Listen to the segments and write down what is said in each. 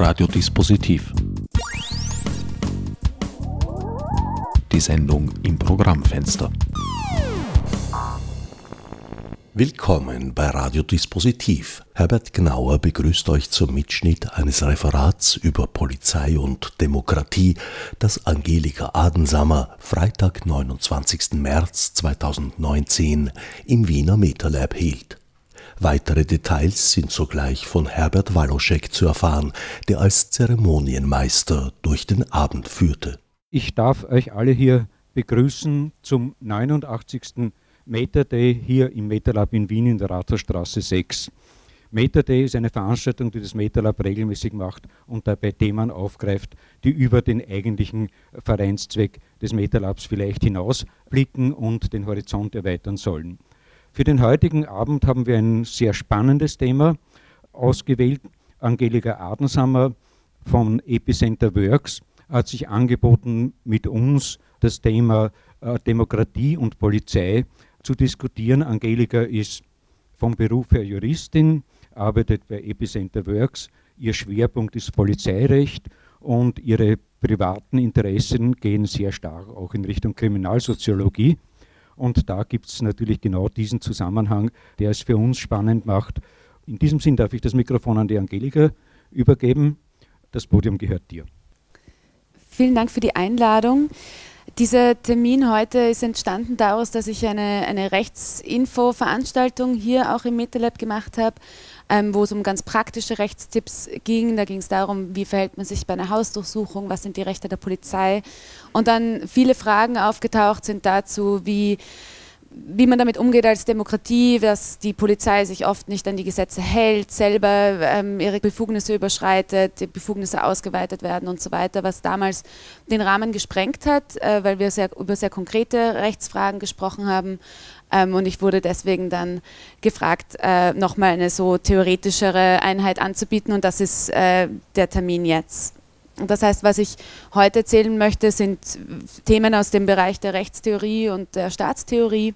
Radiodispositiv. Die Sendung im Programmfenster. Willkommen bei Radiodispositiv. Herbert Gnauer begrüßt euch zum Mitschnitt eines Referats über Polizei und Demokratie, das Angelika Adensammer Freitag, 29. März 2019 im Wiener MetaLab hielt. Weitere Details sind sogleich von Herbert Waloschek zu erfahren, der als Zeremonienmeister durch den Abend führte. Ich darf euch alle hier begrüßen zum 89. Meta Day hier im MetaLab in Wien in der Rathausstraße 6. Meta Day ist eine Veranstaltung, die das MetaLab regelmäßig macht und dabei Themen aufgreift, die über den eigentlichen Vereinszweck des MetaLabs vielleicht hinausblicken und den Horizont erweitern sollen. Für den heutigen Abend haben wir ein sehr spannendes Thema ausgewählt. Angelika Adensammer von Epicenter Works hat sich angeboten, mit uns das Thema äh, Demokratie und Polizei zu diskutieren. Angelika ist vom Beruf her Juristin, arbeitet bei Epicenter Works. Ihr Schwerpunkt ist Polizeirecht und ihre privaten Interessen gehen sehr stark auch in Richtung Kriminalsoziologie. Und da gibt es natürlich genau diesen Zusammenhang, der es für uns spannend macht. In diesem Sinn darf ich das Mikrofon an die Angelika übergeben. Das Podium gehört dir. Vielen Dank für die Einladung. Dieser Termin heute ist entstanden daraus, dass ich eine, eine Rechtsinfo-Veranstaltung hier auch im MetaLab gemacht habe, ähm, wo es um ganz praktische Rechtstipps ging. Da ging es darum, wie verhält man sich bei einer Hausdurchsuchung, was sind die Rechte der Polizei. Und dann viele Fragen aufgetaucht sind dazu, wie wie man damit umgeht als Demokratie, dass die Polizei sich oft nicht an die Gesetze hält, selber ähm, ihre Befugnisse überschreitet, die Befugnisse ausgeweitet werden und so weiter, was damals den Rahmen gesprengt hat, äh, weil wir sehr, über sehr konkrete Rechtsfragen gesprochen haben. Ähm, und ich wurde deswegen dann gefragt, äh, nochmal eine so theoretischere Einheit anzubieten und das ist äh, der Termin jetzt. Das heißt, was ich heute erzählen möchte, sind Themen aus dem Bereich der Rechtstheorie und der Staatstheorie.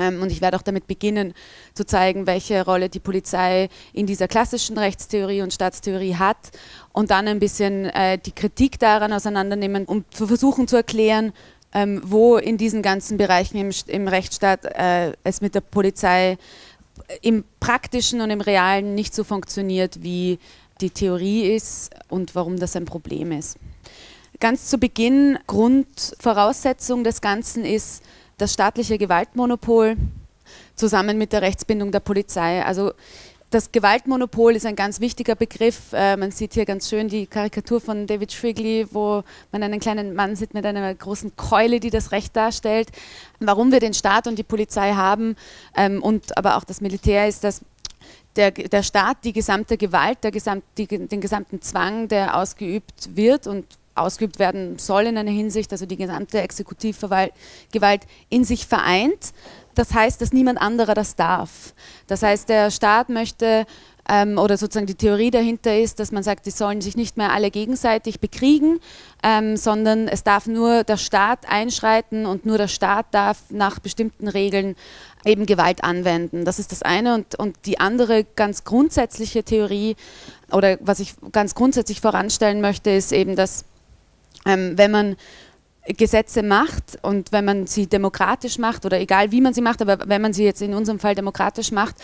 Ähm, und ich werde auch damit beginnen zu zeigen, welche Rolle die Polizei in dieser klassischen Rechtstheorie und Staatstheorie hat und dann ein bisschen äh, die Kritik daran auseinandernehmen, um zu versuchen zu erklären, ähm, wo in diesen ganzen Bereichen im, Rechtsstaat äh, es mit der Polizei im praktischen und im realen nicht so funktioniert, wie die Theorie ist und warum das ein Problem ist. Ganz zu Beginn, Grundvoraussetzung des Ganzen ist das staatliche Gewaltmonopol zusammen mit der Rechtsbindung der Polizei. Also das Gewaltmonopol ist ein ganz wichtiger Begriff. Äh, man sieht hier ganz schön die Karikatur von David Shrigley, wo man einen kleinen Mann sieht mit einer großen Keule, die das Recht darstellt. Warum wir den Staat und die Polizei haben ähm, und aber auch das Militär ist, dass der, der Staat die gesamte Gewalt, der gesamt, die, den gesamten Zwang, der ausgeübt wird und ausgeübt werden soll in einer Hinsicht, also die gesamte Exekutivgewalt in sich vereint. Das heißt, dass niemand anderer das darf. Das heißt, der Staat möchte ähm, oder sozusagen die Theorie dahinter ist, dass man sagt, die sollen sich nicht mehr alle gegenseitig bekriegen, ähm, sondern es darf nur der Staat einschreiten und nur der Staat darf nach bestimmten Regeln eben Gewalt anwenden. Das ist das eine. Und, und die andere ganz grundsätzliche Theorie oder was ich ganz grundsätzlich voranstellen möchte, ist eben, dass ähm, wenn man Gesetze macht und wenn man sie demokratisch macht oder egal wie man sie macht, aber wenn man sie jetzt in unserem Fall demokratisch macht,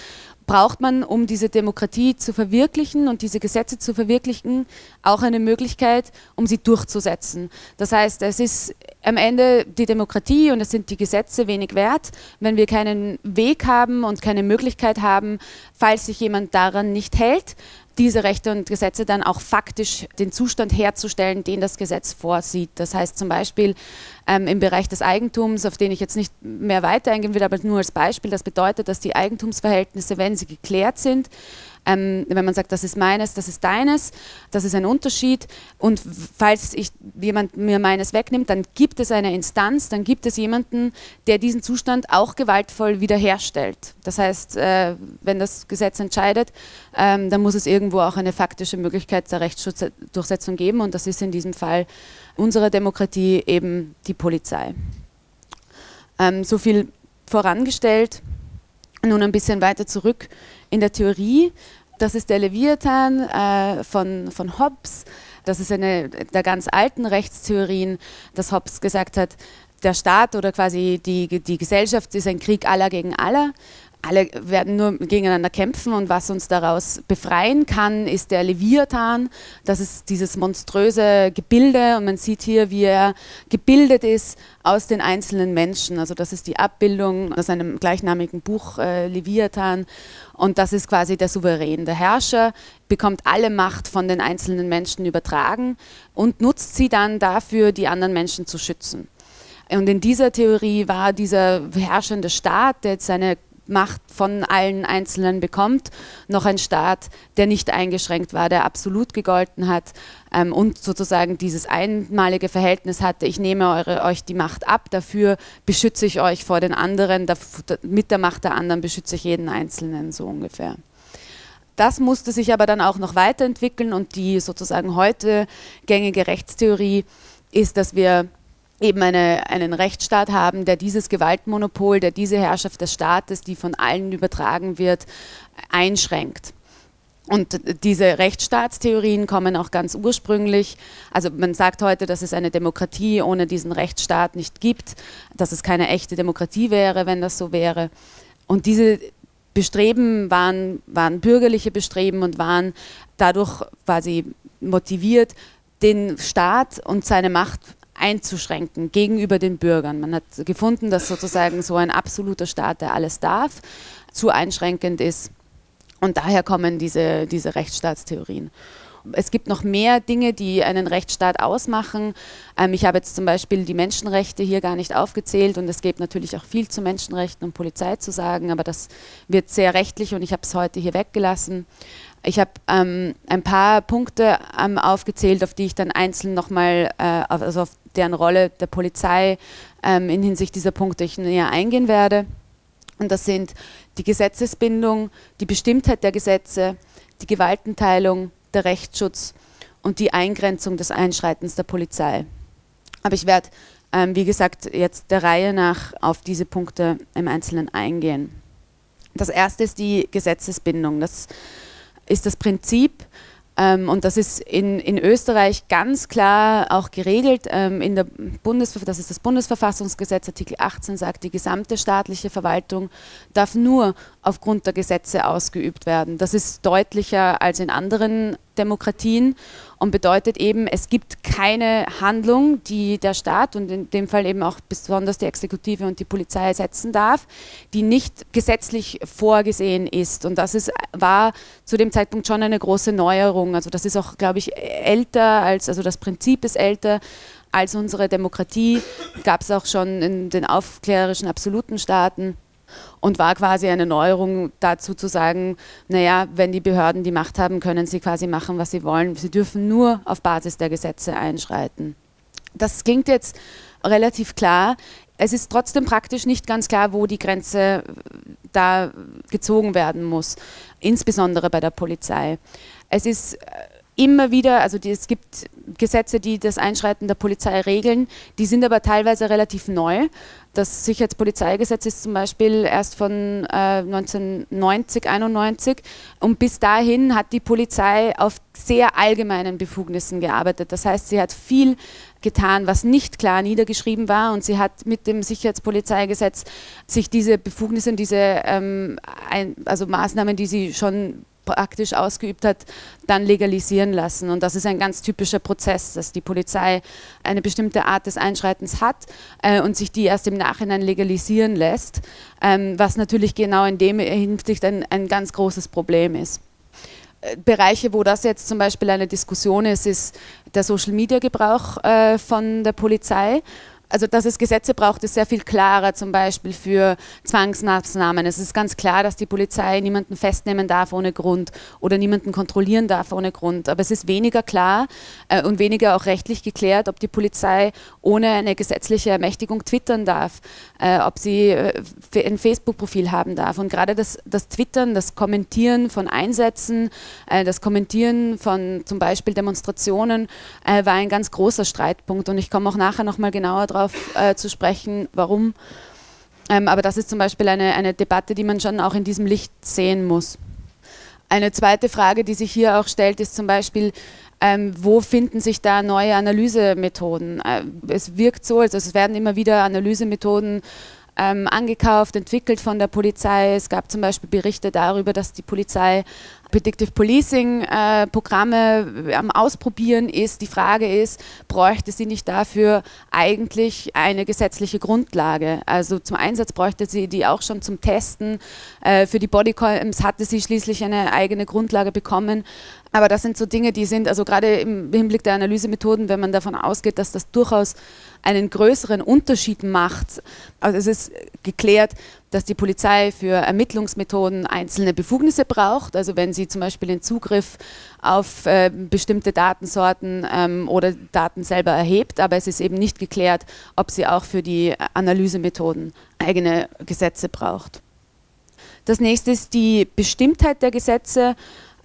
braucht man, um diese Demokratie zu verwirklichen und diese Gesetze zu verwirklichen, auch eine Möglichkeit, um sie durchzusetzen. Das heißt, es ist am Ende die Demokratie und es sind die Gesetze wenig wert, wenn wir keinen Weg haben und keine Möglichkeit haben, falls sich jemand daran nicht hält, diese Rechte und Gesetze dann auch faktisch den Zustand herzustellen, den das Gesetz vorsieht. Das heißt zum Beispiel ähm, im Bereich des Eigentums, auf den ich jetzt nicht mehr weiter eingehen will, aber nur als Beispiel, das bedeutet, dass die Eigentumsverhältnisse, wenn sie geklärt sind, ähm, wenn man sagt, das ist meines, das ist deines, das ist ein Unterschied. Und falls ich, jemand mir meines wegnimmt, dann gibt es eine Instanz, dann gibt es jemanden, der diesen Zustand auch gewaltvoll wiederherstellt. Das heißt, äh, wenn das Gesetz entscheidet, ähm, dann muss es irgendwo auch eine faktische Möglichkeit der Rechtsdurchsetzung geben. Und das ist in diesem Fall unserer Demokratie eben die Polizei. Ähm, so viel vorangestellt. Nun ein bisschen weiter zurück in der Theorie Das ist der Leviathan äh, von, von Hobbes. Das ist eine der ganz alten Rechtstheorien, dass Hobbes gesagt hat, der Staat oder quasi die, die Gesellschaft ist ein Krieg aller gegen aller alle werden nur gegeneinander kämpfen und was uns daraus befreien kann, ist der Leviathan. Das ist dieses monströse Gebilde und man sieht hier, wie er gebildet ist aus den einzelnen Menschen. Also das ist die Abbildung aus einem gleichnamigen Buch äh, Leviathan und das ist quasi der Souverän. Der Herrscher bekommt alle Macht von den einzelnen Menschen übertragen und nutzt sie dann dafür, die anderen Menschen zu schützen. Und in dieser Theorie war dieser herrschende Staat, der jetzt seine Macht von allen Einzelnen bekommt, noch ein Staat, der nicht eingeschränkt war, der absolut gegolten hat ähm, und sozusagen dieses einmalige Verhältnis hatte, ich nehme eure, euch die Macht ab, dafür beschütze ich euch vor den anderen, mit der Macht der anderen beschütze ich jeden Einzelnen, so ungefähr. Das musste sich aber dann auch noch weiterentwickeln und die sozusagen heute gängige Rechtstheorie ist, dass wir eben eine, einen Rechtsstaat haben, der dieses Gewaltmonopol, der diese Herrschaft des Staates, die von allen übertragen wird, einschränkt. Und diese Rechtsstaatstheorien kommen auch ganz ursprünglich. Also man sagt heute, dass es eine Demokratie ohne diesen Rechtsstaat nicht gibt, dass es keine echte Demokratie wäre, wenn das so wäre. Und diese Bestreben waren, waren bürgerliche Bestreben und waren dadurch quasi motiviert, den Staat und seine Macht einzuschränken gegenüber den Bürgern. Man hat gefunden, dass sozusagen so ein absoluter Staat, der alles darf, zu einschränkend ist. Und daher kommen diese, diese Rechtsstaatstheorien. Es gibt noch mehr Dinge, die einen Rechtsstaat ausmachen. Ähm, ich habe jetzt zum Beispiel die Menschenrechte hier gar nicht aufgezählt und es gibt natürlich auch viel zu Menschenrechten und Polizei zu sagen, aber das wird sehr rechtlich und ich habe es heute hier weggelassen. Ich habe ähm, ein paar Punkte ähm, aufgezählt, auf die ich dann einzeln nochmal, äh, also auf deren Rolle der Polizei ähm, in Hinsicht dieser Punkte ich näher eingehen werde. Und das sind die Gesetzesbindung, die Bestimmtheit der Gesetze, die Gewaltenteilung, der Rechtsschutz und die Eingrenzung des Einschreitens der Polizei. Aber ich werde, ähm, wie gesagt, jetzt der Reihe nach auf diese Punkte im Einzelnen eingehen. Das erste ist die Gesetzesbindung. Das ist das Prinzip, und das ist in, in Österreich ganz klar auch geregelt. Ähm, in der das ist das Bundesverfassungsgesetz, Artikel 18 sagt, die gesamte staatliche Verwaltung darf nur aufgrund der Gesetze ausgeübt werden. Das ist deutlicher als in anderen Demokratien und bedeutet eben, es gibt keine Handlung, die der Staat und in dem Fall eben auch besonders die Exekutive und die Polizei setzen darf, die nicht gesetzlich vorgesehen ist. Und das ist, war zu dem Zeitpunkt schon eine große Neuerung. Also das ist auch, glaube ich, älter als, also das Prinzip ist älter als unsere Demokratie. Gab es auch schon in den aufklärerischen absoluten Staaten und war quasi eine Neuerung dazu zu sagen, naja, wenn die Behörden die Macht haben, können sie quasi machen, was sie wollen. Sie dürfen nur auf Basis der Gesetze einschreiten. Das klingt jetzt relativ klar. Es ist trotzdem praktisch nicht ganz klar, wo die Grenze da gezogen werden muss, insbesondere bei der Polizei. Es ist äh, immer wieder, also die, es gibt Gesetze, die das Einschreiten der Polizei regeln, die sind aber teilweise relativ neu. Das Sicherheitspolizeigesetz ist zum Beispiel erst von äh, 1990, 91 und bis dahin hat die Polizei auf sehr allgemeinen Befugnissen gearbeitet. Das heißt, sie hat viel getan, was nicht klar niedergeschrieben war und sie hat mit dem Sicherheitspolizeigesetz sich diese Befugnisse, diese ähm, ein, also Maßnahmen, die sie schon praktisch ausgeübt hat, dann legalisieren lassen. Und das ist ein ganz typischer Prozess, dass die Polizei eine bestimmte Art des Einschreitens hat äh, und sich die erst im Nachhinein legalisieren lässt, ähm, was natürlich genau in dem Hinsicht ein, ein ganz großes Problem ist. Äh, Bereiche, wo das jetzt zum Beispiel eine Diskussion ist, ist der Social-Media-Gebrauch äh, von der Polizei also dass es Gesetze braucht, ist sehr viel klarer, zum Beispiel für Zwangsmaßnahmen. Es ist ganz klar, dass die Polizei niemanden festnehmen darf ohne Grund oder niemanden kontrollieren darf ohne Grund. Aber es ist weniger klar äh, und weniger auch rechtlich geklärt, ob die Polizei ohne eine gesetzliche Ermächtigung twittern darf, äh, ob sie äh, ein Facebook-Profil haben darf. Und gerade das, das, Twittern, das Kommentieren von Einsätzen, äh, das Kommentieren von zum Beispiel Demonstrationen äh, war ein ganz großer Streitpunkt. Und ich komme auch nachher nochmal genauer drauf darauf äh, zu sprechen, warum. Ähm, aber das ist zum Beispiel eine, eine Debatte, die man schon auch in diesem Licht sehen muss. Eine zweite Frage, die sich hier auch stellt, ist zum Beispiel, ähm, wo finden sich da neue Analysemethoden? Äh, es wirkt so, also es werden immer wieder Analysemethoden ähm, angekauft, entwickelt von der Polizei. Es gab zum Beispiel Berichte darüber, dass die Polizei Predictive Policing äh, Programme am Ausprobieren ist. Die Frage ist, bräuchte sie nicht dafür eigentlich eine gesetzliche Grundlage? Also zum Einsatz bräuchte sie die auch schon zum Testen. Äh, für die Bodycams hatte sie schließlich eine eigene Grundlage bekommen. Aber das sind so Dinge, die sind, also gerade im Hinblick der Analysemethoden, wenn man davon ausgeht, dass das durchaus einen größeren Unterschied macht. Also es ist geklärt, dass die Polizei für Ermittlungsmethoden einzelne Befugnisse braucht. Also wenn sie zum Beispiel den Zugriff auf äh, bestimmte Datensorten ähm, oder Daten selber erhebt, aber es ist eben nicht geklärt, ob sie auch für die Analysemethoden eigene Gesetze braucht. Das nächste ist die Bestimmtheit der Gesetze.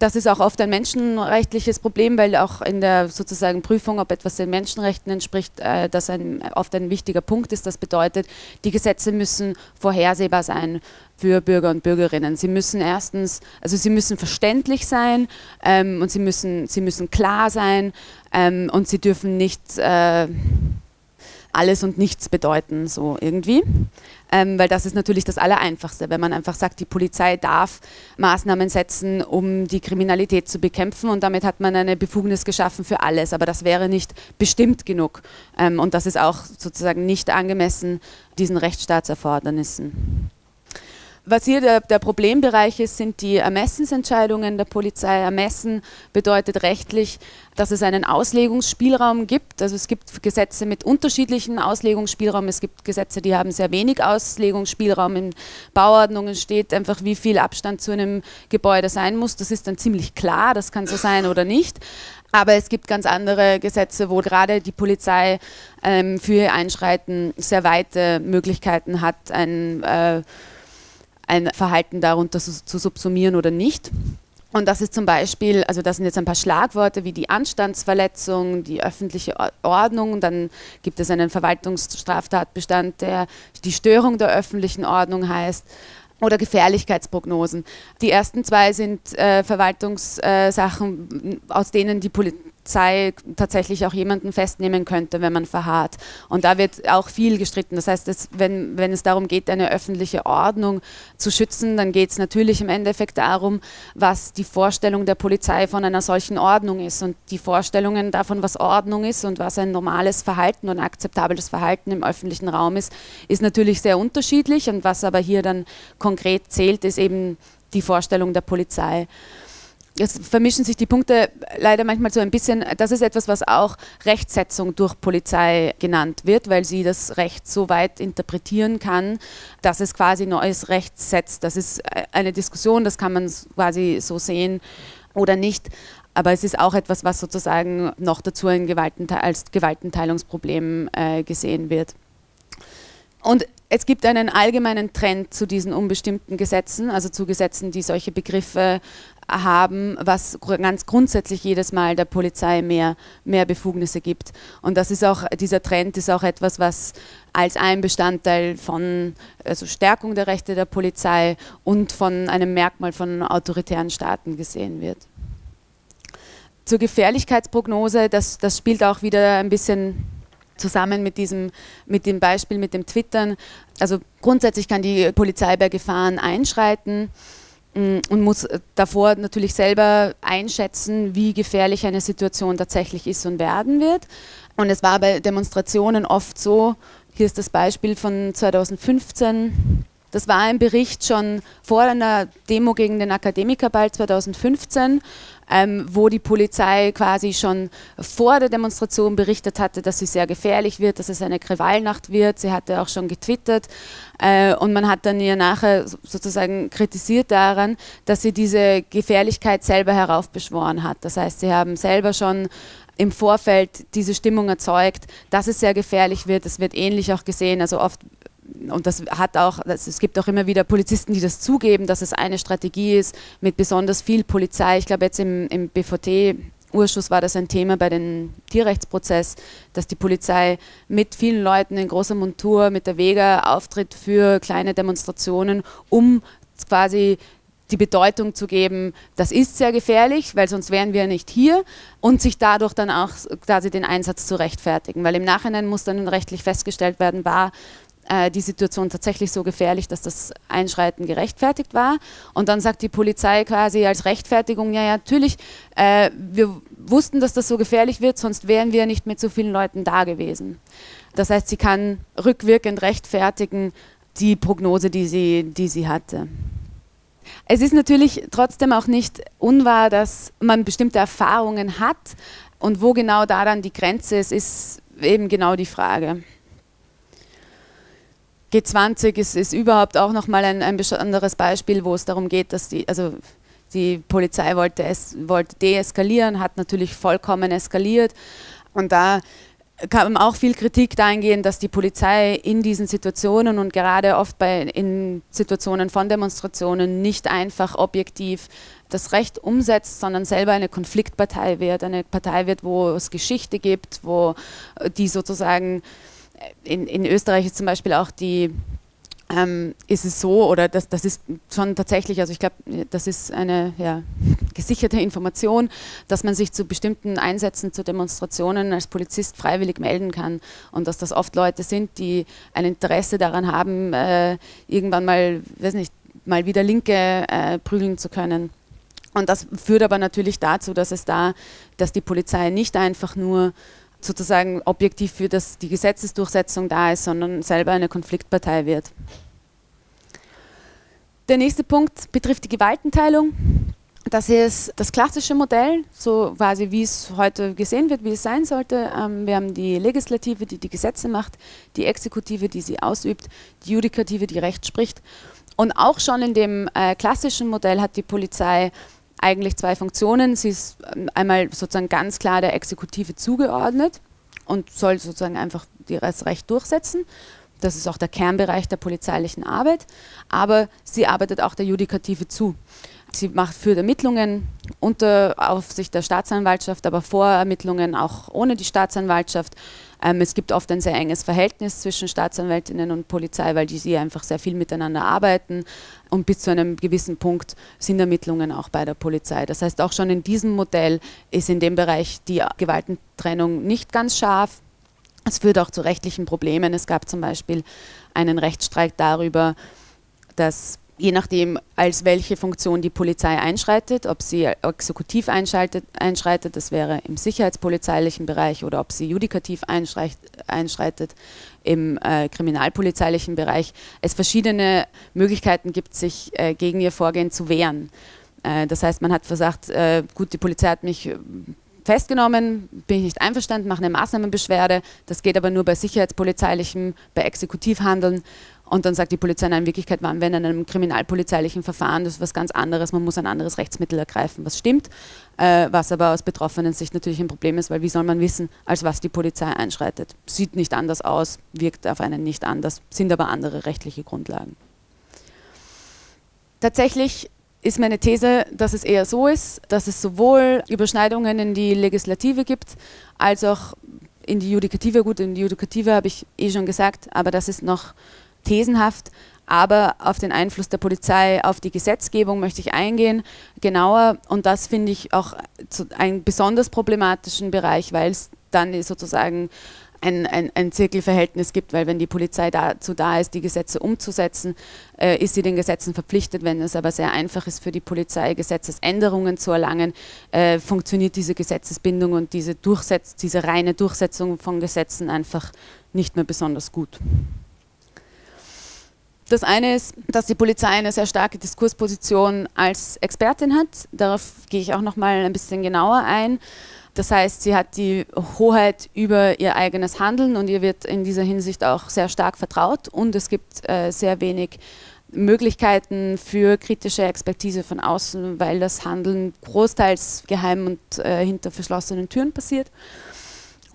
Das ist auch oft ein menschenrechtliches Problem, weil auch in der sozusagen Prüfung, ob etwas den Menschenrechten entspricht, äh, das ein, oft ein wichtiger Punkt ist. Das bedeutet, die Gesetze müssen vorhersehbar sein für Bürger und Bürgerinnen. Sie müssen erstens, also sie müssen verständlich sein ähm, und sie müssen, sie müssen klar sein ähm, und sie dürfen nicht äh, alles und nichts bedeuten, so irgendwie. Ähm, weil das ist natürlich das Allereinfachste, wenn man einfach sagt, die Polizei darf Maßnahmen setzen, um die Kriminalität zu bekämpfen und damit hat man eine Befugnis geschaffen für alles, aber das wäre nicht bestimmt genug ähm, und das ist auch sozusagen nicht angemessen diesen Rechtsstaatserfordernissen. Was hier der, der, Problembereich ist, sind die Ermessensentscheidungen der Polizei. Ermessen bedeutet rechtlich, dass es einen Auslegungsspielraum gibt. Also es gibt Gesetze mit unterschiedlichen Auslegungsspielraum. Es gibt Gesetze, die haben sehr wenig Auslegungsspielraum. In Bauordnungen steht einfach, wie viel Abstand zu einem Gebäude sein muss. Das ist dann ziemlich klar, das kann so sein oder nicht. Aber es gibt ganz andere Gesetze, wo gerade die Polizei ähm, für ihr Einschreiten sehr weite Möglichkeiten hat, ein äh, ein Verhalten darunter zu, subsumieren oder nicht. Und das ist zum Beispiel, also das sind jetzt ein paar Schlagworte wie die Anstandsverletzung, die öffentliche Ordnung, dann gibt es einen Verwaltungsstraftatbestand, der die Störung der öffentlichen Ordnung heißt oder Gefährlichkeitsprognosen. Die ersten zwei sind äh, Verwaltungssachen, äh, aus denen die Polizei Polizei tatsächlich auch jemanden festnehmen könnte, wenn man verharrt. Und da wird auch viel gestritten. Das heißt, dass, wenn, wenn es darum geht, eine öffentliche Ordnung zu schützen, dann geht es natürlich im Endeffekt darum, was die Vorstellung der Polizei von einer solchen Ordnung ist. Und die Vorstellungen davon, was Ordnung ist und was ein normales Verhalten und akzeptables Verhalten im öffentlichen Raum ist, ist natürlich sehr unterschiedlich. Und was aber hier dann konkret zählt, ist eben die Vorstellung der Polizei es vermischen sich die Punkte leider manchmal so ein bisschen. Das ist etwas, was auch Rechtsetzung durch Polizei genannt wird, weil sie das Recht so weit interpretieren kann, dass es quasi neues Recht setzt. Das ist eine Diskussion, das kann man quasi so sehen oder nicht. Aber es ist auch etwas, was sozusagen noch dazu Gewaltente als Gewaltenteilungsproblem äh, gesehen wird. Und es gibt einen allgemeinen Trend zu diesen unbestimmten Gesetzen, also zu Gesetzen, die solche Begriffe haben, was ganz grundsätzlich jedes Mal der Polizei mehr, mehr Befugnisse gibt. Und das ist auch, dieser Trend ist auch etwas, was als ein Bestandteil von also Stärkung der Rechte der Polizei und von einem Merkmal von autoritären Staaten gesehen wird. Zur Gefährlichkeitsprognose, das, das spielt auch wieder ein bisschen zusammen mit diesem mit dem Beispiel mit dem Twittern. Also grundsätzlich kann die Polizei bei Gefahren einschreiten und muss davor natürlich selber einschätzen, wie gefährlich eine Situation tatsächlich ist und werden wird. Und es war bei Demonstrationen oft so, hier ist das Beispiel von 2015, das war ein Bericht schon vor einer Demo gegen den Akademikerball 2015, ähm, wo die Polizei quasi schon vor der Demonstration berichtet hatte, dass sie sehr gefährlich wird, dass es eine Krawallnacht wird. Sie hatte auch schon getwittert äh, und man hat dann ihr nachher sozusagen kritisiert daran, dass sie diese Gefährlichkeit selber heraufbeschworen hat. Das heißt, sie haben selber schon im Vorfeld diese Stimmung erzeugt, dass es sehr gefährlich wird. Es wird ähnlich auch gesehen. Also oft und das hat auch, es gibt auch immer wieder Polizisten, die das zugeben, dass es eine Strategie ist mit besonders viel Polizei. Ich glaube, jetzt im, im BVT Urschuss war das ein Thema bei dem Tierrechtsprozess, dass die Polizei mit vielen Leuten in großer Montur mit der Vega auftritt für kleine Demonstrationen, um quasi die Bedeutung zu geben, das ist sehr gefährlich, weil sonst wären wir nicht hier und sich dadurch dann auch quasi den Einsatz zu rechtfertigen, weil im Nachhinein muss dann rechtlich festgestellt werden, war äh, die Situation tatsächlich so gefährlich, dass das Einschreiten gerechtfertigt war. Und dann sagt die Polizei quasi als Rechtfertigung, ja, ja natürlich, äh, wir wussten, dass das so gefährlich wird, sonst wären wir nicht mit so vielen Leuten da gewesen. Das heißt, sie kann rückwirkend rechtfertigen die Prognose, die sie, die sie hatte. Es ist natürlich trotzdem auch nicht unwahr, dass man bestimmte Erfahrungen hat und wo genau da dann die Grenze ist, ist eben genau die Frage. G20 ist, ist überhaupt auch nochmal ein, ein besonderes Beispiel, wo es darum geht, dass die, also die Polizei wollte, es, wollte deeskalieren, hat natürlich vollkommen eskaliert. Und da kam auch viel Kritik dahingehend, dass die Polizei in diesen Situationen und gerade oft bei, in Situationen von Demonstrationen nicht einfach objektiv das Recht umsetzt, sondern selber eine Konfliktpartei wird, eine Partei wird, wo es Geschichte gibt, wo die sozusagen in, in Österreich ist zum Beispiel auch die ähm, ist es so, oder das, das ist schon tatsächlich, also ich glaube, das ist eine ja, gesicherte Information, dass man sich zu bestimmten Einsätzen, zu Demonstrationen als Polizist freiwillig melden kann und dass das oft Leute sind, die ein Interesse daran haben, äh, irgendwann mal, weiß nicht, mal wieder Linke äh, prügeln zu können. Und das führt aber natürlich dazu, dass es da, dass die Polizei nicht einfach nur sozusagen objektiv für das, die Gesetzesdurchsetzung da ist, sondern selber eine Konfliktpartei wird. Der nächste Punkt betrifft die Gewaltenteilung. Das ist das klassische Modell, so quasi wie es heute gesehen wird, wie es sein sollte. Ähm, wir haben die Legislative, die die Gesetze macht, die Exekutive, die sie ausübt, die Judikative, die Recht spricht. Und auch schon in dem äh, klassischen Modell hat die Polizei eigentlich zwei Funktionen. Sie ist ähm, einmal sozusagen ganz klar der Exekutive zugeordnet und soll sozusagen einfach das Recht durchsetzen. Das ist auch der Kernbereich der polizeilichen Arbeit. Aber sie arbeitet auch der Judikative zu. Sie macht für Ermittlungen unter Aufsicht der Staatsanwaltschaft, aber Vorermittlungen auch ohne die Staatsanwaltschaft. Ähm, es gibt oft ein sehr enges Verhältnis zwischen Staatsanwältinnen und Polizei, weil die sie einfach sehr viel miteinander arbeiten. Und bis zu einem gewissen Punkt sind Ermittlungen auch bei der Polizei. Das heißt, auch schon in diesem Modell ist in dem Bereich die Gewaltentrennung nicht ganz scharf. Es führt auch zu rechtlichen Problemen. Es gab zum Beispiel einen Rechtsstreit darüber, dass je nachdem, als welche Funktion die Polizei einschreitet, ob sie exekutiv einschreitet, das wäre im sicherheitspolizeilichen Bereich, oder ob sie judikativ einschreitet im äh, kriminalpolizeilichen Bereich, es verschiedene Möglichkeiten gibt, sich äh, gegen ihr Vorgehen zu wehren. Äh, das heißt, man hat versagt, äh, gut, die Polizei hat mich äh, festgenommen, bin ich nicht einverstanden, mache eine Maßnahmenbeschwerde. Das geht aber nur bei sicherheitspolizeilichem, bei Exekutivhandeln. Und dann sagt die Polizei, nein, in Wirklichkeit waren wir in einem kriminalpolizeilichen Verfahren, das ist was ganz anderes, man muss ein anderes Rechtsmittel ergreifen, was stimmt, äh, was aber aus betroffenen Sicht natürlich ein Problem ist, weil wie soll man wissen, als was die Polizei einschreitet? Sieht nicht anders aus, wirkt auf einen nicht anders, sind aber andere rechtliche Grundlagen. Tatsächlich ist meine These, dass es eher so ist, dass es sowohl Überschneidungen in die Legislative gibt, als auch in die Judikative. Gut, in die Judikative habe ich eh schon gesagt, aber das ist noch thesenhaft. Aber auf den Einfluss der Polizei auf die Gesetzgebung möchte ich eingehen, genauer. Und das finde ich auch einen besonders problematischen Bereich, weil es dann sozusagen ein, ein, ein Zirkelverhältnis gibt, weil wenn die Polizei dazu da ist, die Gesetze umzusetzen, äh, ist sie den Gesetzen verpflichtet. Wenn es aber sehr einfach ist für die Polizei, Gesetzesänderungen zu erlangen, äh, funktioniert diese Gesetzesbindung und diese, diese reine Durchsetzung von Gesetzen einfach nicht mehr besonders gut. Das eine ist, dass die Polizei eine sehr starke Diskursposition als Expertin hat. Darauf gehe ich auch noch mal ein bisschen genauer ein. Das heißt, sie hat die Hoheit über ihr eigenes Handeln und ihr wird in dieser Hinsicht auch sehr stark vertraut und es gibt äh, sehr wenig Möglichkeiten für kritische Expertise von außen, weil das Handeln großteils geheim und äh, hinter verschlossenen Türen passiert.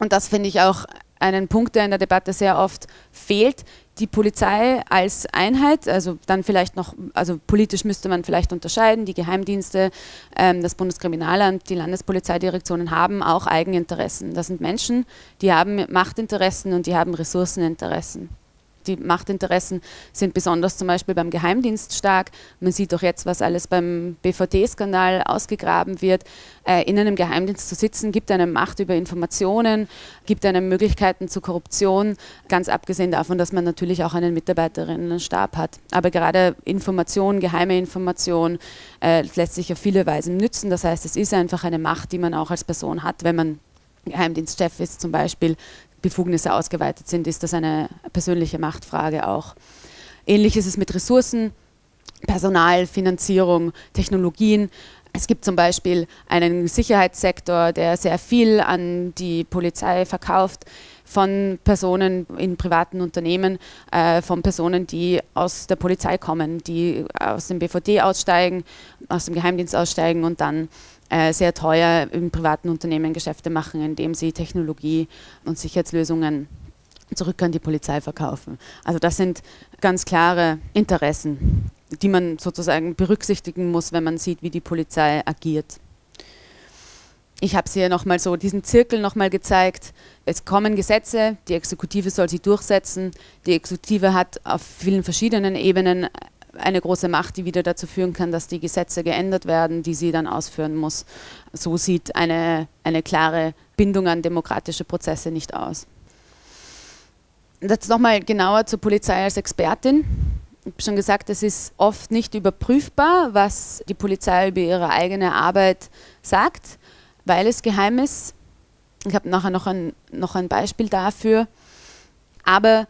Und das finde ich auch einen Punkt, der in der Debatte sehr oft fehlt die Polizei als Einheit, also dann vielleicht noch, also politisch müsste man vielleicht unterscheiden, die Geheimdienste, ähm, das Bundeskriminalamt, die Landespolizeidirektionen haben auch Eigeninteressen. Das sind Menschen, die haben Machtinteressen und die haben Ressourceninteressen. Die Machtinteressen sind besonders zum Beispiel beim Geheimdienst stark. Man sieht doch jetzt, was alles beim BVD-Skandal ausgegraben wird. Äh, in einem Geheimdienst zu sitzen, gibt einem Macht über Informationen, gibt einem Möglichkeiten zur Korruption, ganz abgesehen davon, dass man natürlich auch einen Mitarbeiterinnenstab hat. Aber gerade Information, geheime Information äh, lässt sich auf viele Weisen nützen. Das heißt, es ist einfach eine Macht, die man auch als Person hat, wenn man Geheimdienstchef ist zum Beispiel, Befugnisse ausgeweitet sind, ist das eine persönliche Machtfrage auch. Ähnlich ist es mit Ressourcen, Personal, Finanzierung, Technologien. Es gibt zum Beispiel einen Sicherheitssektor, der sehr viel an die Polizei verkauft von Personen in privaten Unternehmen, äh, von Personen, die aus der Polizei kommen, die aus dem BVD aussteigen, aus dem Geheimdienst aussteigen und dann sehr teuer in privaten Unternehmen Geschäfte machen, indem sie Technologie und Sicherheitslösungen zurück an die Polizei verkaufen. Also das sind ganz klare Interessen, die man sozusagen berücksichtigen muss, wenn man sieht, wie die Polizei agiert. Ich habe hier nochmal so diesen Zirkel nochmal gezeigt. Es kommen Gesetze, die Exekutive soll sie durchsetzen. Die Exekutive hat auf vielen verschiedenen Ebenen eine große Macht, die wieder dazu führen kann, dass die Gesetze geändert werden, die sie dann ausführen muss. So sieht eine, eine klare Bindung an demokratische Prozesse nicht aus. Jetzt nochmal genauer zur Polizei als Expertin. Ich habe schon gesagt, es ist oft nicht überprüfbar, was die Polizei über ihre eigene Arbeit sagt, weil es geheim ist. Ich habe nachher noch ein, noch ein Beispiel dafür. Aber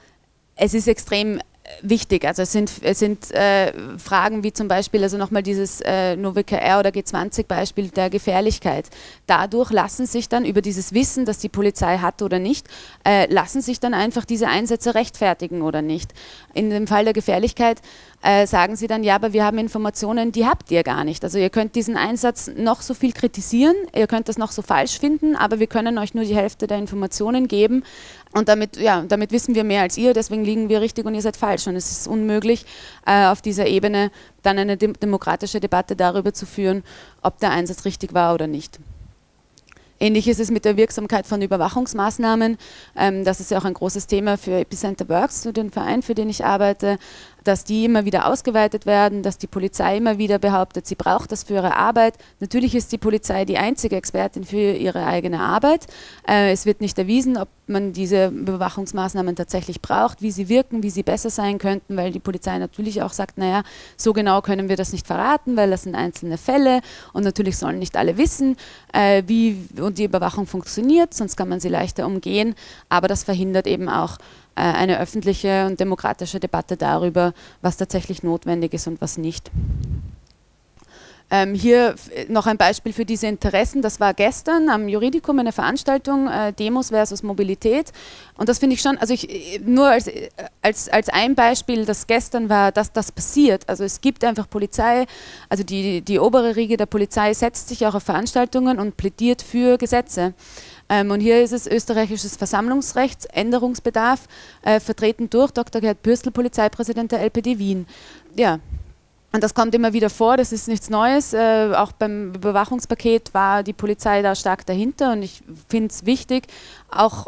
es ist extrem wichtig. Also es sind, es sind äh, Fragen wie zum Beispiel, also nochmal dieses äh, NoviKR oder G20-Beispiel der Gefährlichkeit. Dadurch lassen sich dann über dieses Wissen, das die Polizei hat oder nicht, äh, lassen sich dann einfach diese Einsätze rechtfertigen oder nicht. In dem Fall der Gefährlichkeit äh, sagen sie dann, ja, aber wir haben Informationen, die habt ihr gar nicht. Also ihr könnt diesen Einsatz noch so viel kritisieren, ihr könnt das noch so falsch finden, aber wir können euch nur die Hälfte der Informationen geben und damit, ja, damit wissen wir mehr als ihr, deswegen liegen wir richtig und ihr seid falsch. Und es ist unmöglich, äh, auf dieser Ebene dann eine dem demokratische Debatte darüber zu führen, ob der Einsatz richtig war oder nicht. Ähnlich ist es mit der Wirksamkeit von Überwachungsmaßnahmen. Ähm, das ist ja auch ein großes Thema für Epicenter Works, für den Verein, für den ich arbeite dass die immer wieder ausgeweitet werden, dass die Polizei immer wieder behauptet, sie braucht das für ihre Arbeit. Natürlich ist die Polizei die einzige Expertin für ihre eigene Arbeit. Äh, es wird nicht erwiesen, ob man diese Überwachungsmaßnahmen tatsächlich braucht, wie sie wirken, wie sie besser sein könnten, weil die Polizei natürlich auch sagt, naja, so genau können wir das nicht verraten, weil das sind einzelne Fälle und natürlich sollen nicht alle wissen, äh, wie die Überwachung funktioniert, sonst kann man sie leichter umgehen, aber das verhindert eben auch eine öffentliche und demokratische Debatte darüber, was tatsächlich notwendig ist und was nicht. Ähm, hier noch ein Beispiel für diese Interessen. Das war gestern am Juridikum eine Veranstaltung, äh, Demos versus Mobilität. Und das finde ich schon, also ich, nur als, als, als ein Beispiel, das gestern war, dass das passiert. Also es gibt einfach Polizei, also die, die obere Riege der Polizei setzt sich auch auf Veranstaltungen und plädiert für Gesetze. Ähm, und hier ist es österreichisches Versammlungsrecht, Änderungsbedarf, äh, vertreten durch Dr. Gerd Bürstel, Polizeipräsident der LPD Wien. Ja, und das kommt immer wieder vor, das ist nichts Neues. Äh, auch beim Überwachungspaket war die Polizei da stark dahinter und ich finde es wichtig, auch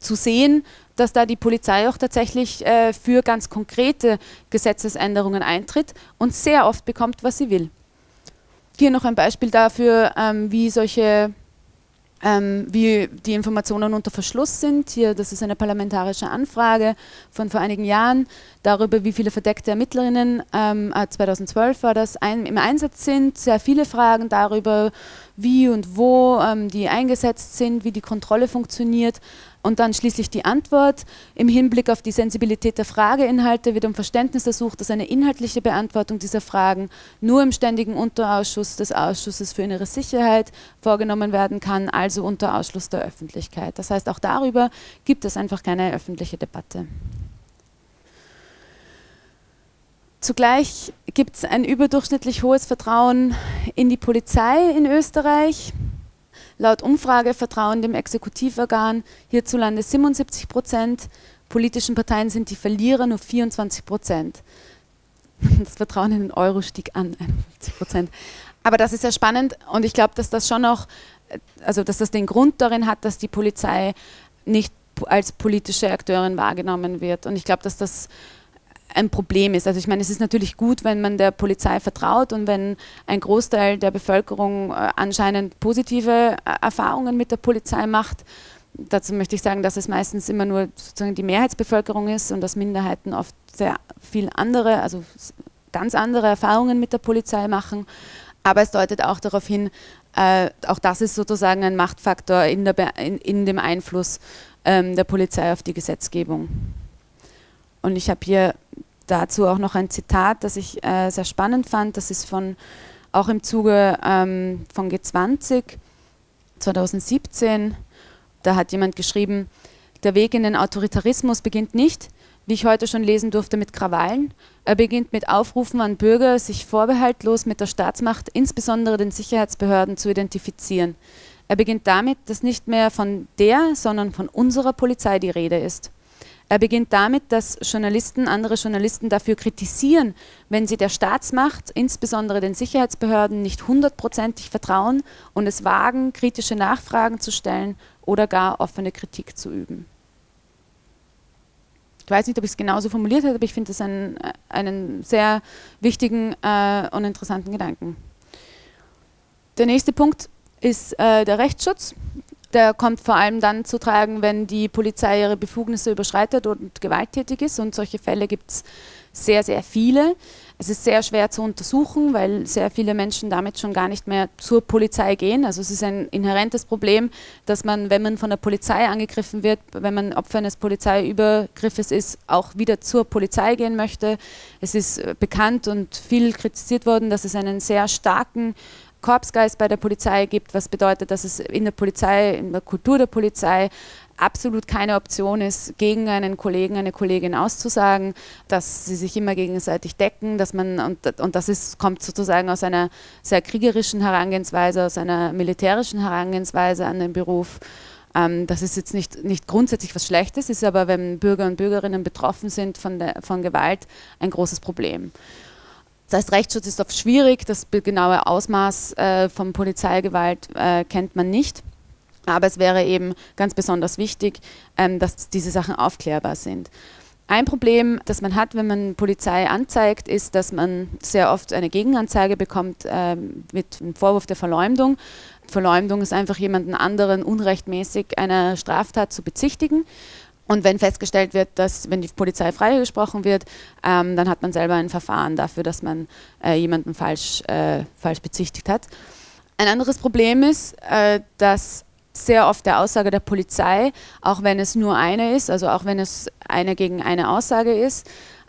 zu sehen, dass da die Polizei auch tatsächlich äh, für ganz konkrete Gesetzesänderungen eintritt und sehr oft bekommt, was sie will. Hier noch ein Beispiel dafür, ähm, wie solche ähm, wie die Informationen unter Verschluss sind. Hier, das ist eine parlamentarische Anfrage von vor einigen Jahren darüber, wie viele verdeckte Ermittlerinnen, ähm, 2012 war das, ein, im Einsatz sind. Sehr viele Fragen darüber, wie und wo ähm, die eingesetzt sind, wie die Kontrolle funktioniert. Und dann schließlich die Antwort. Im Hinblick auf die Sensibilität der Frageinhalte wird um Verständnis ersucht, dass eine inhaltliche Beantwortung dieser Fragen nur im ständigen Unterausschuss des Ausschusses für innere Sicherheit vorgenommen werden kann, also unter Ausschluss der Öffentlichkeit. Das heißt, auch darüber gibt es einfach keine öffentliche Debatte. Zugleich gibt es ein überdurchschnittlich hohes Vertrauen in die Polizei in Österreich. Laut Umfrage vertrauen dem Exekutivorgan hierzulande 77 Prozent. Politischen Parteien sind die Verlierer nur 24 Prozent. Das Vertrauen in den Euro stieg an, 51 Prozent. Aber das ist sehr spannend und ich glaube, dass das schon auch, also dass das den Grund darin hat, dass die Polizei nicht als politische Akteurin wahrgenommen wird. Und ich glaube, dass das ein Problem ist. Also ich meine, es ist natürlich gut, wenn man der Polizei vertraut und wenn ein Großteil der Bevölkerung äh, anscheinend positive äh, Erfahrungen mit der Polizei macht. Dazu möchte ich sagen, dass es meistens immer nur sozusagen die Mehrheitsbevölkerung ist und dass Minderheiten oft sehr viel andere, also ganz andere Erfahrungen mit der Polizei machen. Aber es deutet auch darauf hin, äh, auch das ist sozusagen ein Machtfaktor in, in, in dem Einfluss ähm, der Polizei auf die Gesetzgebung. Und ich habe hier dazu auch noch ein Zitat, das ich äh, sehr spannend fand. Das ist von auch im Zuge ähm, von G20 2017. Da hat jemand geschrieben, der Weg in den Autoritarismus beginnt nicht, wie ich heute schon lesen durfte, mit Krawallen. Er beginnt mit Aufrufen an Bürger, sich vorbehaltlos mit der Staatsmacht, insbesondere den Sicherheitsbehörden, zu identifizieren. Er beginnt damit, dass nicht mehr von der, sondern von unserer Polizei die Rede ist. Er beginnt damit, dass Journalisten andere Journalisten dafür kritisieren, wenn sie der Staatsmacht, insbesondere den Sicherheitsbehörden, nicht hundertprozentig vertrauen und es wagen, kritische Nachfragen zu stellen oder gar offene Kritik zu üben. Ich weiß nicht, ob ich es genauso formuliert habe, aber ich finde das einen, einen sehr wichtigen äh, und interessanten Gedanken. Der nächste Punkt ist äh, der Rechtsschutz. Der kommt vor allem dann zu tragen, wenn die Polizei ihre Befugnisse überschreitet und gewalttätig ist. Und solche Fälle gibt es sehr, sehr viele. Es ist sehr schwer zu untersuchen, weil sehr viele Menschen damit schon gar nicht mehr zur Polizei gehen. Also es ist ein inhärentes Problem, dass man, wenn man von der Polizei angegriffen wird, wenn man Opfer eines Polizeiübergriffes ist, auch wieder zur Polizei gehen möchte. Es ist äh, bekannt und viel kritisiert worden, dass es einen sehr starken Korpsgeist bei der Polizei gibt, was bedeutet, dass es in der Polizei, in der Kultur der Polizei absolut keine Option ist, gegen einen Kollegen, eine Kollegin auszusagen, dass sie sich immer gegenseitig decken, dass man, und, und das ist, kommt sozusagen aus einer sehr kriegerischen Herangehensweise, aus einer militärischen Herangehensweise an den Beruf. Ähm, das ist jetzt nicht, nicht grundsätzlich was Schlechtes, ist aber, wenn Bürger und Bürgerinnen betroffen sind von, der, von Gewalt, ein großes Problem. Das heißt, Rechtsschutz ist oft schwierig, das genaue Ausmaß äh, von Polizeigewalt äh, kennt man nicht. Aber es wäre eben ganz besonders wichtig, ähm, dass diese Sachen aufklärbar sind. Ein Problem, das man hat, wenn man Polizei anzeigt, ist, dass man sehr oft eine Gegenanzeige bekommt ähm, mit dem Vorwurf der Verleumdung. Verleumdung ist einfach jemanden anderen unrechtmäßig einer Straftat zu bezichtigen. Und wenn festgestellt wird, dass, wenn die Polizei freigesprochen wird, ähm, dann hat man selber ein Verfahren dafür, dass man äh, jemanden falsch, äh, falsch bezichtigt hat. Ein anderes Problem ist, äh, dass sehr oft der Aussage der Polizei, auch wenn es nur eine ist, also auch wenn es eine gegen eine Aussage ist,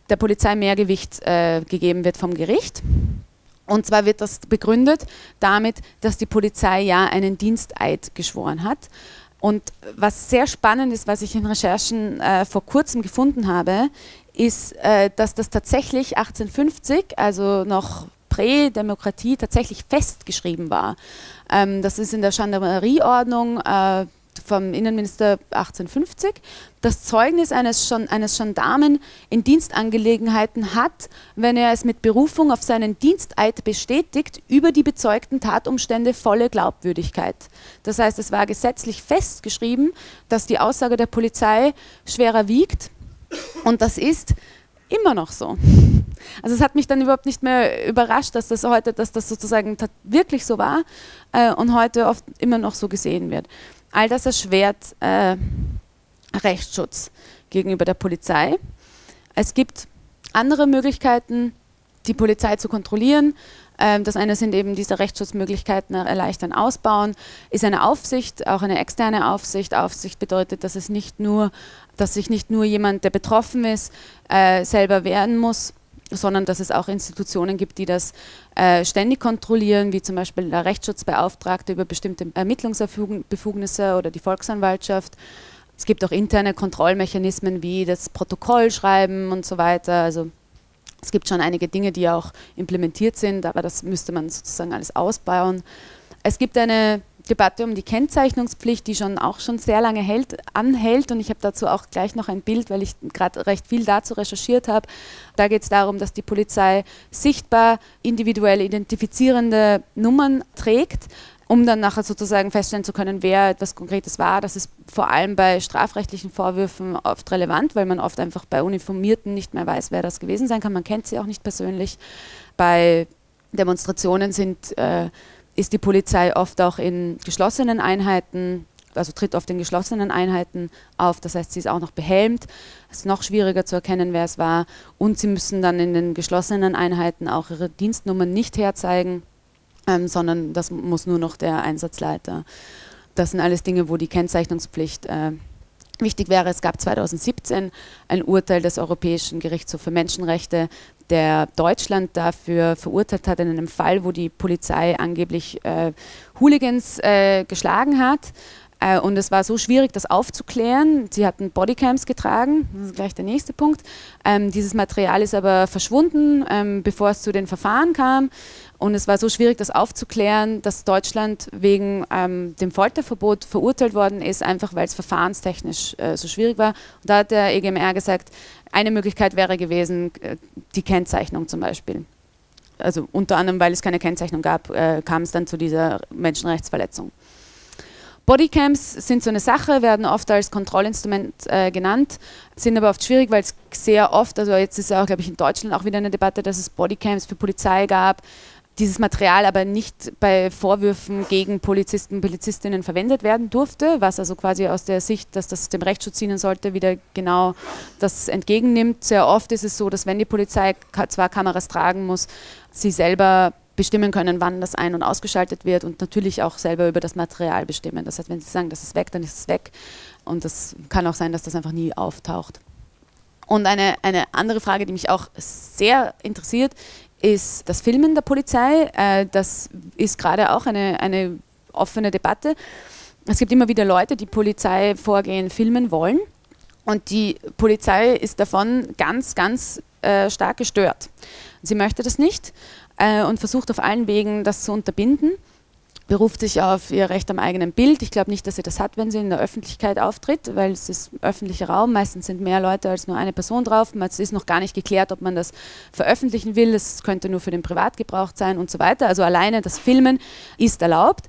der Polizei mehr Gewicht äh, gegeben wird vom Gericht. Und zwar wird das begründet damit, dass die Polizei ja einen Diensteid geschworen hat. Und was sehr spannend ist, was ich in Recherchen äh, vor kurzem gefunden habe, ist, äh, dass das tatsächlich 1850, also noch Prä-Demokratie, tatsächlich festgeschrieben war. Ähm, das ist in der Gendarmerieordnung äh, vom Innenminister 1850, das Zeugnis eines, eines Gendarmen in Dienstangelegenheiten hat, wenn er es mit Berufung auf seinen Diensteid bestätigt, über die bezeugten Tatumstände volle Glaubwürdigkeit. Das heißt, es war gesetzlich festgeschrieben, dass die Aussage der Polizei schwerer wiegt und das ist immer noch so. Also es hat mich dann überhaupt nicht mehr überrascht, dass das heute, dass das sozusagen wirklich so war äh, und heute oft immer noch so gesehen wird. All das erschwert äh, Rechtsschutz gegenüber der Polizei. Es gibt andere Möglichkeiten, die Polizei zu kontrollieren. Ähm, das eine sind eben diese Rechtsschutzmöglichkeiten erleichtern, ausbauen, ist eine Aufsicht, auch eine externe Aufsicht. Aufsicht bedeutet, dass es nicht nur, dass sich nicht nur jemand, der betroffen ist, äh, selber wehren muss, sondern dass es auch Institutionen gibt, die das äh, ständig kontrollieren, wie zum Beispiel der Rechtsschutzbeauftragte über bestimmte Ermittlungsbefugnisse oder die Volksanwaltschaft. Es gibt auch interne Kontrollmechanismen wie das Protokollschreiben und so weiter. Also es gibt schon einige Dinge, die auch implementiert sind, aber das müsste man sozusagen alles ausbauen. Es gibt eine Debatte um die Kennzeichnungspflicht, die schon auch schon sehr lange hält, anhält. Und ich habe dazu auch gleich noch ein Bild, weil ich gerade recht viel dazu recherchiert habe. Da geht es darum, dass die Polizei sichtbar individuell identifizierende Nummern trägt um dann nachher sozusagen feststellen zu können, wer etwas Konkretes war. Das ist vor allem bei strafrechtlichen Vorwürfen oft relevant, weil man oft einfach bei Uniformierten nicht mehr weiß, wer das gewesen sein kann. Man kennt sie auch nicht persönlich. Bei Demonstrationen sind, äh, ist die Polizei oft auch in geschlossenen Einheiten, also tritt oft in geschlossenen Einheiten auf. Das heißt, sie ist auch noch behelmt. Es ist noch schwieriger zu erkennen, wer es war. Und sie müssen dann in den geschlossenen Einheiten auch ihre Dienstnummern nicht herzeigen ähm, sondern das muss nur noch der Einsatzleiter. Das sind alles Dinge, wo die Kennzeichnungspflicht äh, wichtig wäre. Es gab 2017 ein Urteil des Europäischen Gerichtshofs für Menschenrechte, der Deutschland dafür verurteilt hat in einem Fall, wo die Polizei angeblich äh, Hooligans äh, geschlagen hat. Äh, und es war so schwierig, das aufzuklären. Sie hatten Bodycams getragen, das ist gleich der nächste Punkt. Ähm, dieses Material ist aber verschwunden, ähm, bevor es zu den Verfahren kam. Und es war so schwierig, das aufzuklären, dass Deutschland wegen ähm, dem Folterverbot verurteilt worden ist, einfach weil es verfahrenstechnisch äh, so schwierig war. Und da hat der EGMR gesagt, eine Möglichkeit wäre gewesen, äh, die Kennzeichnung zum Beispiel. Also unter anderem, weil es keine Kennzeichnung gab, äh, kam es dann zu dieser Menschenrechtsverletzung. Bodycams sind so eine Sache, werden oft als Kontrollinstrument äh, genannt, sind aber oft schwierig, weil es sehr oft, also jetzt ist ja auch, glaube ich, in Deutschland auch wieder eine Debatte, dass es Bodycams für Polizei gab, dieses Material aber nicht bei Vorwürfen gegen Polizisten und Polizistinnen verwendet werden durfte, was also quasi aus der Sicht, dass das dem Rechtsschutz dienen sollte, wieder genau das entgegennimmt. Sehr oft ist es so, dass wenn die Polizei zwar Kameras tragen muss, sie selber bestimmen können, wann das ein- und ausgeschaltet wird und natürlich auch selber über das Material bestimmen. Das heißt, wenn sie sagen, das ist weg, dann ist es weg. Und das kann auch sein, dass das einfach nie auftaucht. Und eine, eine andere Frage, die mich auch sehr interessiert, ist das Filmen der Polizei. Äh, das ist gerade auch eine, eine offene Debatte. Es gibt immer wieder Leute, die Polizeivorgehen filmen wollen. Und die Polizei ist davon ganz, ganz äh, stark gestört. Sie möchte das nicht äh, und versucht auf allen Wegen, das zu unterbinden beruft sich auf ihr Recht am eigenen Bild. Ich glaube nicht, dass sie das hat, wenn sie in der Öffentlichkeit auftritt, weil es ist öffentlicher Raum. Meistens sind mehr Leute als nur eine Person drauf. Es ist noch gar nicht geklärt, ob man das veröffentlichen will. Es könnte nur für den Privatgebrauch sein und so weiter. Also alleine das Filmen ist erlaubt.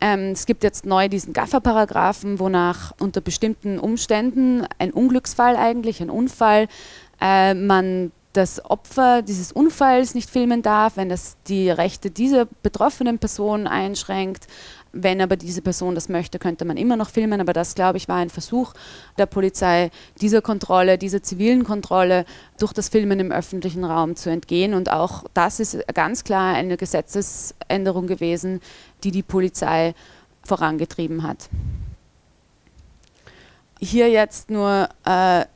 Ähm, es gibt jetzt neu diesen Gaffer-Paragraphen, wonach unter bestimmten Umständen ein Unglücksfall eigentlich, ein Unfall, äh, man das Opfer dieses Unfalls nicht filmen darf, wenn das die Rechte dieser betroffenen Person einschränkt. Wenn aber diese Person das möchte, könnte man immer noch filmen. Aber das, glaube ich, war ein Versuch der Polizei, dieser Kontrolle, dieser zivilen Kontrolle durch das Filmen im öffentlichen Raum zu entgehen. Und auch das ist ganz klar eine Gesetzesänderung gewesen, die die Polizei vorangetrieben hat. Hier jetzt nur äh,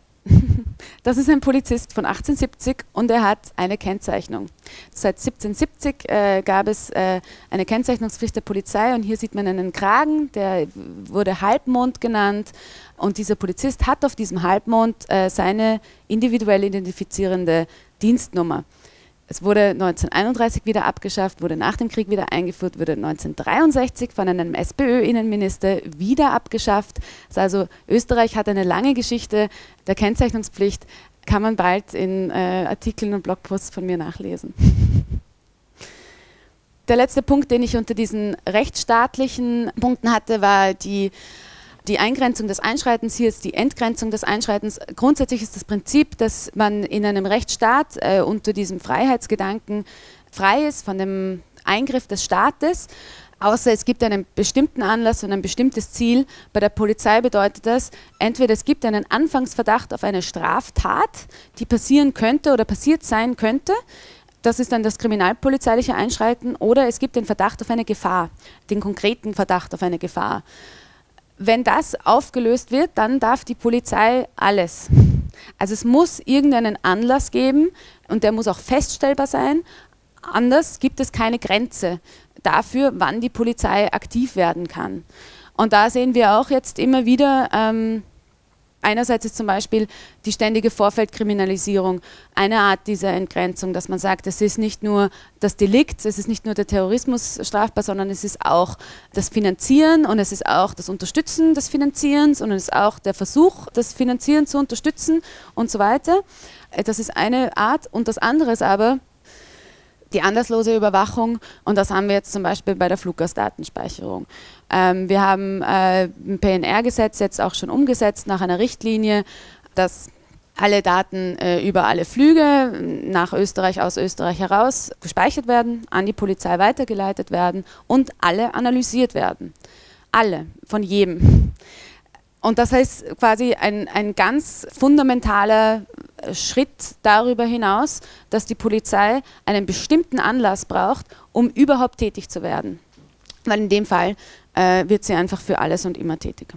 das ist ein Polizist von 1870 und er hat eine Kennzeichnung. Seit 1770 äh, gab es äh, eine Kennzeichnungspflicht der Polizei und hier sieht man einen Kragen, der wurde Halbmond genannt und dieser Polizist hat auf diesem Halbmond äh, seine individuell identifizierende Dienstnummer. Es wurde 1931 wieder abgeschafft, wurde nach dem Krieg wieder eingeführt, wurde 1963 von einem SPÖ-Innenminister wieder abgeschafft. Also Österreich hat eine lange Geschichte der Kennzeichnungspflicht, kann man bald in äh, Artikeln und Blogposts von mir nachlesen. Der letzte Punkt, den ich unter diesen rechtsstaatlichen Punkten hatte, war die die Eingrenzung des Einschreitens, hier ist die Entgrenzung des Einschreitens. Grundsätzlich ist das Prinzip, dass man in einem Rechtsstaat äh, unter diesem Freiheitsgedanken frei ist von dem Eingriff des Staates, außer es gibt einen bestimmten Anlass und ein bestimmtes Ziel. Bei der Polizei bedeutet das, entweder es gibt einen Anfangsverdacht auf eine Straftat, die passieren könnte oder passiert sein könnte, das ist dann das kriminalpolizeiliche Einschreiten, oder es gibt den Verdacht auf eine Gefahr, den konkreten Verdacht auf eine Gefahr. Wenn das aufgelöst wird, dann darf die Polizei alles. Also es muss irgendeinen Anlass geben und der muss auch feststellbar sein. Anders gibt es keine Grenze dafür, wann die Polizei aktiv werden kann. Und da sehen wir auch jetzt immer wieder, ähm, Einerseits ist zum Beispiel die ständige Vorfeldkriminalisierung eine Art dieser Entgrenzung, dass man sagt, es ist nicht nur das Delikt, es ist nicht nur der Terrorismus strafbar, sondern es ist auch das Finanzieren und es ist auch das Unterstützen des Finanzierens und es ist auch der Versuch, das Finanzieren zu unterstützen und so weiter. Das ist eine Art. Und das andere ist aber, die anlasslose Überwachung und das haben wir jetzt zum Beispiel bei der Fluggastdatenspeicherung. Ähm, wir haben äh, ein PNR-Gesetz jetzt auch schon umgesetzt nach einer Richtlinie, dass alle Daten äh, über alle Flüge nach Österreich, aus Österreich heraus gespeichert werden, an die Polizei weitergeleitet werden und alle analysiert werden. Alle, von jedem. Und das heißt quasi ein, ein ganz fundamentaler Schritt darüber hinaus, dass die Polizei einen bestimmten Anlass braucht, um überhaupt tätig zu werden. Weil in dem Fall äh, wird sie einfach für alles und immer tätig.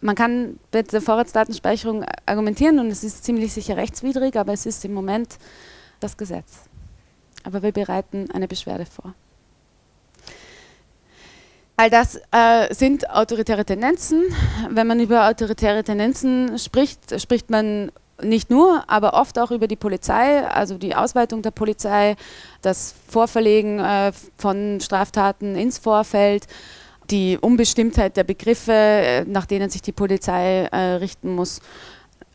Man kann mit der Vorratsdatenspeicherung argumentieren und es ist ziemlich sicher rechtswidrig, aber es ist im Moment das Gesetz. Aber wir bereiten eine Beschwerde vor. All das äh, sind autoritäre Tendenzen. Wenn man über autoritäre Tendenzen spricht, spricht man nicht nur, aber oft auch über die Polizei, also die Ausweitung der Polizei, das Vorverlegen äh, von Straftaten ins Vorfeld, die Unbestimmtheit der Begriffe, äh, nach denen sich die Polizei äh, richten muss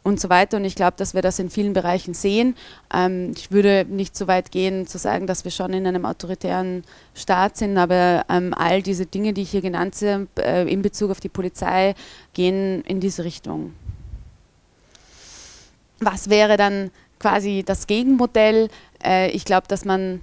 und so weiter. Und ich glaube, dass wir das in vielen Bereichen sehen. Ähm, ich würde nicht so weit gehen, zu sagen, dass wir schon in einem autoritären Staat sind, aber ähm, all diese Dinge, die ich hier genannt habe, äh, in Bezug auf die Polizei, gehen in diese Richtung. Was wäre dann quasi das Gegenmodell? Äh, ich glaube, dass man,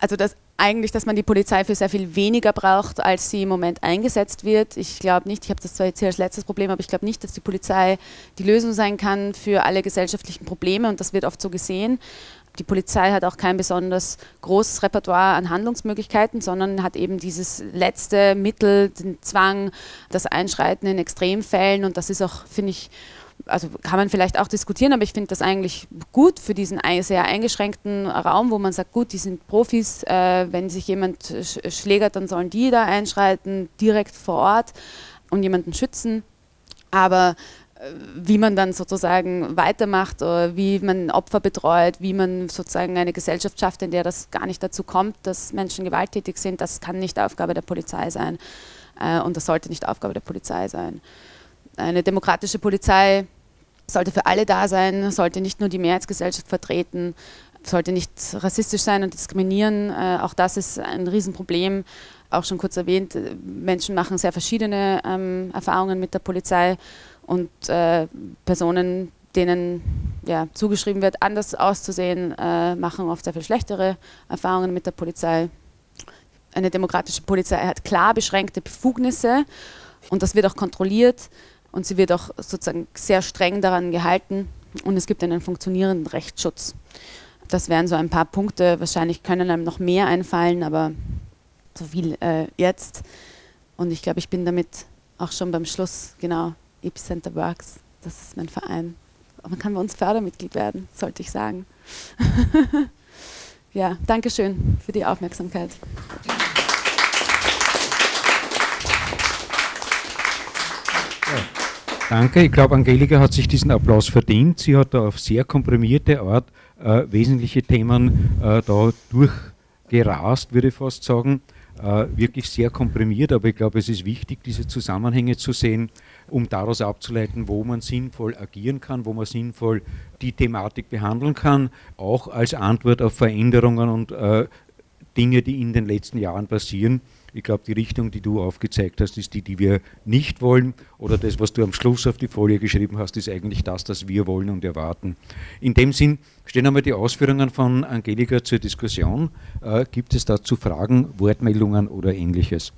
also das eigentlich, dass man die Polizei für sehr viel weniger braucht, als sie im Moment eingesetzt wird. Ich glaube nicht, ich habe das zwar jetzt hier als letztes Problem, aber ich glaube nicht, dass die Polizei die Lösung sein kann für alle gesellschaftlichen Probleme und das wird oft so gesehen. Die Polizei hat auch kein besonders großes Repertoire an Handlungsmöglichkeiten, sondern hat eben dieses letzte Mittel, den Zwang, das Einschreiten in Extremfällen und das ist auch, finde ich, also kann man vielleicht auch diskutieren, aber ich finde das eigentlich gut für diesen sehr eingeschränkten Raum, wo man sagt, gut, die sind Profis, äh, wenn sich jemand sch schlägert, dann sollen die da einschreiten, direkt vor Ort und jemanden schützen. Aber äh, wie man dann sozusagen weitermacht, oder wie man Opfer betreut, wie man sozusagen eine Gesellschaft schafft, in der das gar nicht dazu kommt, dass Menschen gewalttätig sind, das kann nicht Aufgabe der Polizei sein. Äh, und das sollte nicht Aufgabe der Polizei sein. Eine demokratische Polizei sollte für alle da sein, sollte nicht nur die Mehrheitsgesellschaft vertreten, sollte nicht rassistisch sein und diskriminieren. Äh, auch das ist ein Riesenproblem. Auch schon kurz erwähnt, äh, Menschen machen sehr verschiedene ähm, Erfahrungen mit der Polizei und äh, Personen, denen ja, zugeschrieben wird, anders auszusehen, äh, machen oft sehr viel schlechtere Erfahrungen mit der Polizei. Eine demokratische Polizei hat klar beschränkte Befugnisse und das wird auch kontrolliert und sie wird auch sozusagen sehr streng daran gehalten und es gibt einen funktionierenden Rechtsschutz. Das wären so ein paar Punkte, wahrscheinlich können einem noch mehr einfallen, aber so viel äh, jetzt. Und ich glaube, ich bin damit auch schon beim Schluss, genau, Epicenter Works, das ist mein Verein. Man kann bei uns Fördermitglied werden, sollte ich sagen. ja, danke schön für die Aufmerksamkeit. Danke. Ich glaube, Angelika hat sich diesen Applaus verdient. Sie hat da auf sehr komprimierte Art äh, wesentliche Themen äh, da durchgerast, würde ich fast sagen. Äh, wirklich sehr komprimiert, aber ich glaube, es ist wichtig, diese Zusammenhänge zu sehen, um daraus abzuleiten, wo man sinnvoll agieren kann, wo man sinnvoll die Thematik behandeln kann, auch als Antwort auf Veränderungen und äh, Dinge, die in den letzten Jahren passieren. Ich glaube, die Richtung, die du aufgezeigt hast, ist die, die wir nicht wollen. Oder das, was du am Schluss auf die Folie geschrieben hast, ist eigentlich das, das wir wollen und erwarten. In dem Sinn stehen einmal die Ausführungen von Angelika zur Diskussion. Äh, gibt es dazu Fragen, Wortmeldungen oder ähnliches?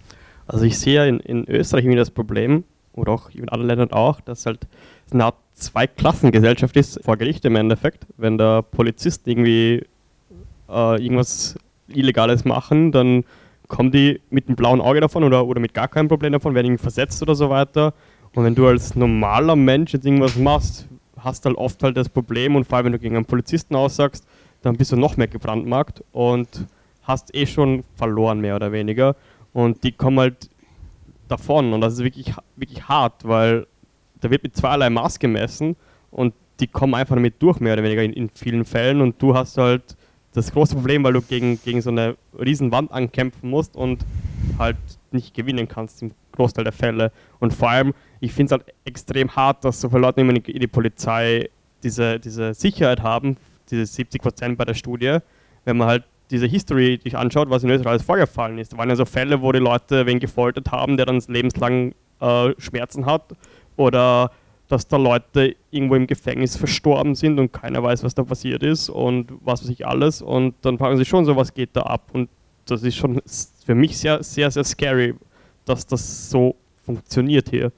Also ich sehe in, in Österreich irgendwie das Problem, oder auch in anderen Ländern auch, dass halt eine Art Zweiklassengesellschaft ist, vor Gericht im Endeffekt. Wenn der Polizist irgendwie äh, irgendwas Illegales machen, dann kommen die mit einem blauen Auge davon oder, oder mit gar keinem Problem davon, werden irgendwie versetzt oder so weiter. Und wenn du als normaler Mensch jetzt irgendwas machst, hast du halt oft halt das Problem und vor allem wenn du gegen einen Polizisten aussagst, dann bist du noch mehr gebrandmarkt und hast eh schon verloren, mehr oder weniger. Und die kommen halt davon und das ist wirklich, wirklich hart, weil da wird mit zweierlei Maß gemessen und die kommen einfach damit durch, mehr oder weniger in, in vielen Fällen und du hast halt das große Problem, weil du gegen, gegen so eine riesen Wand ankämpfen musst und halt nicht gewinnen kannst im Großteil der Fälle. Und vor allem, ich finde es halt extrem hart, dass so viele Leute in die Polizei diese, diese Sicherheit haben, diese 70 Prozent bei der Studie, wenn man halt diese History sich anschaut, was in Österreich alles vorgefallen ist. Da waren ja so Fälle, wo die Leute wen gefoltert haben, der dann lebenslang äh, Schmerzen hat oder dass da Leute irgendwo im Gefängnis verstorben sind und keiner weiß, was da passiert ist und was weiß ich alles. Und dann fragen sie schon so, was geht da ab? Und das ist schon für mich sehr, sehr, sehr scary, dass das so funktioniert hier.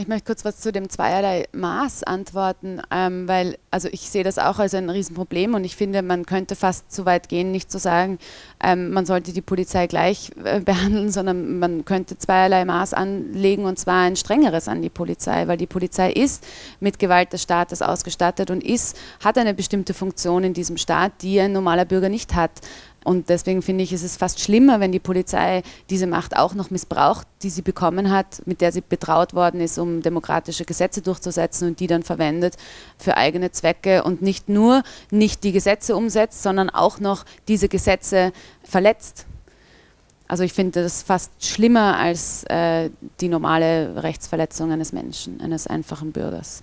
Ich möchte kurz was zu dem zweierlei Maß antworten, ähm, weil also ich sehe das auch als ein Riesenproblem und ich finde, man könnte fast so weit gehen, nicht zu sagen, ähm, man sollte die Polizei gleich äh, behandeln, sondern man könnte zweierlei Maß anlegen und zwar ein strengeres an die Polizei, weil die Polizei ist mit Gewalt des Staates ausgestattet und ist, hat eine bestimmte Funktion in diesem Staat, die ein normaler Bürger nicht hat. Und deswegen finde ich, ist es fast schlimmer, wenn die Polizei diese Macht auch noch missbraucht, die sie bekommen hat, mit der sie betraut worden ist, um demokratische Gesetze durchzusetzen und die dann verwendet für eigene Zwecke und nicht nur nicht die Gesetze umsetzt, sondern auch noch diese Gesetze verletzt. Also ich finde das fast schlimmer als äh, die normale Rechtsverletzung eines Menschen, eines einfachen Bürgers.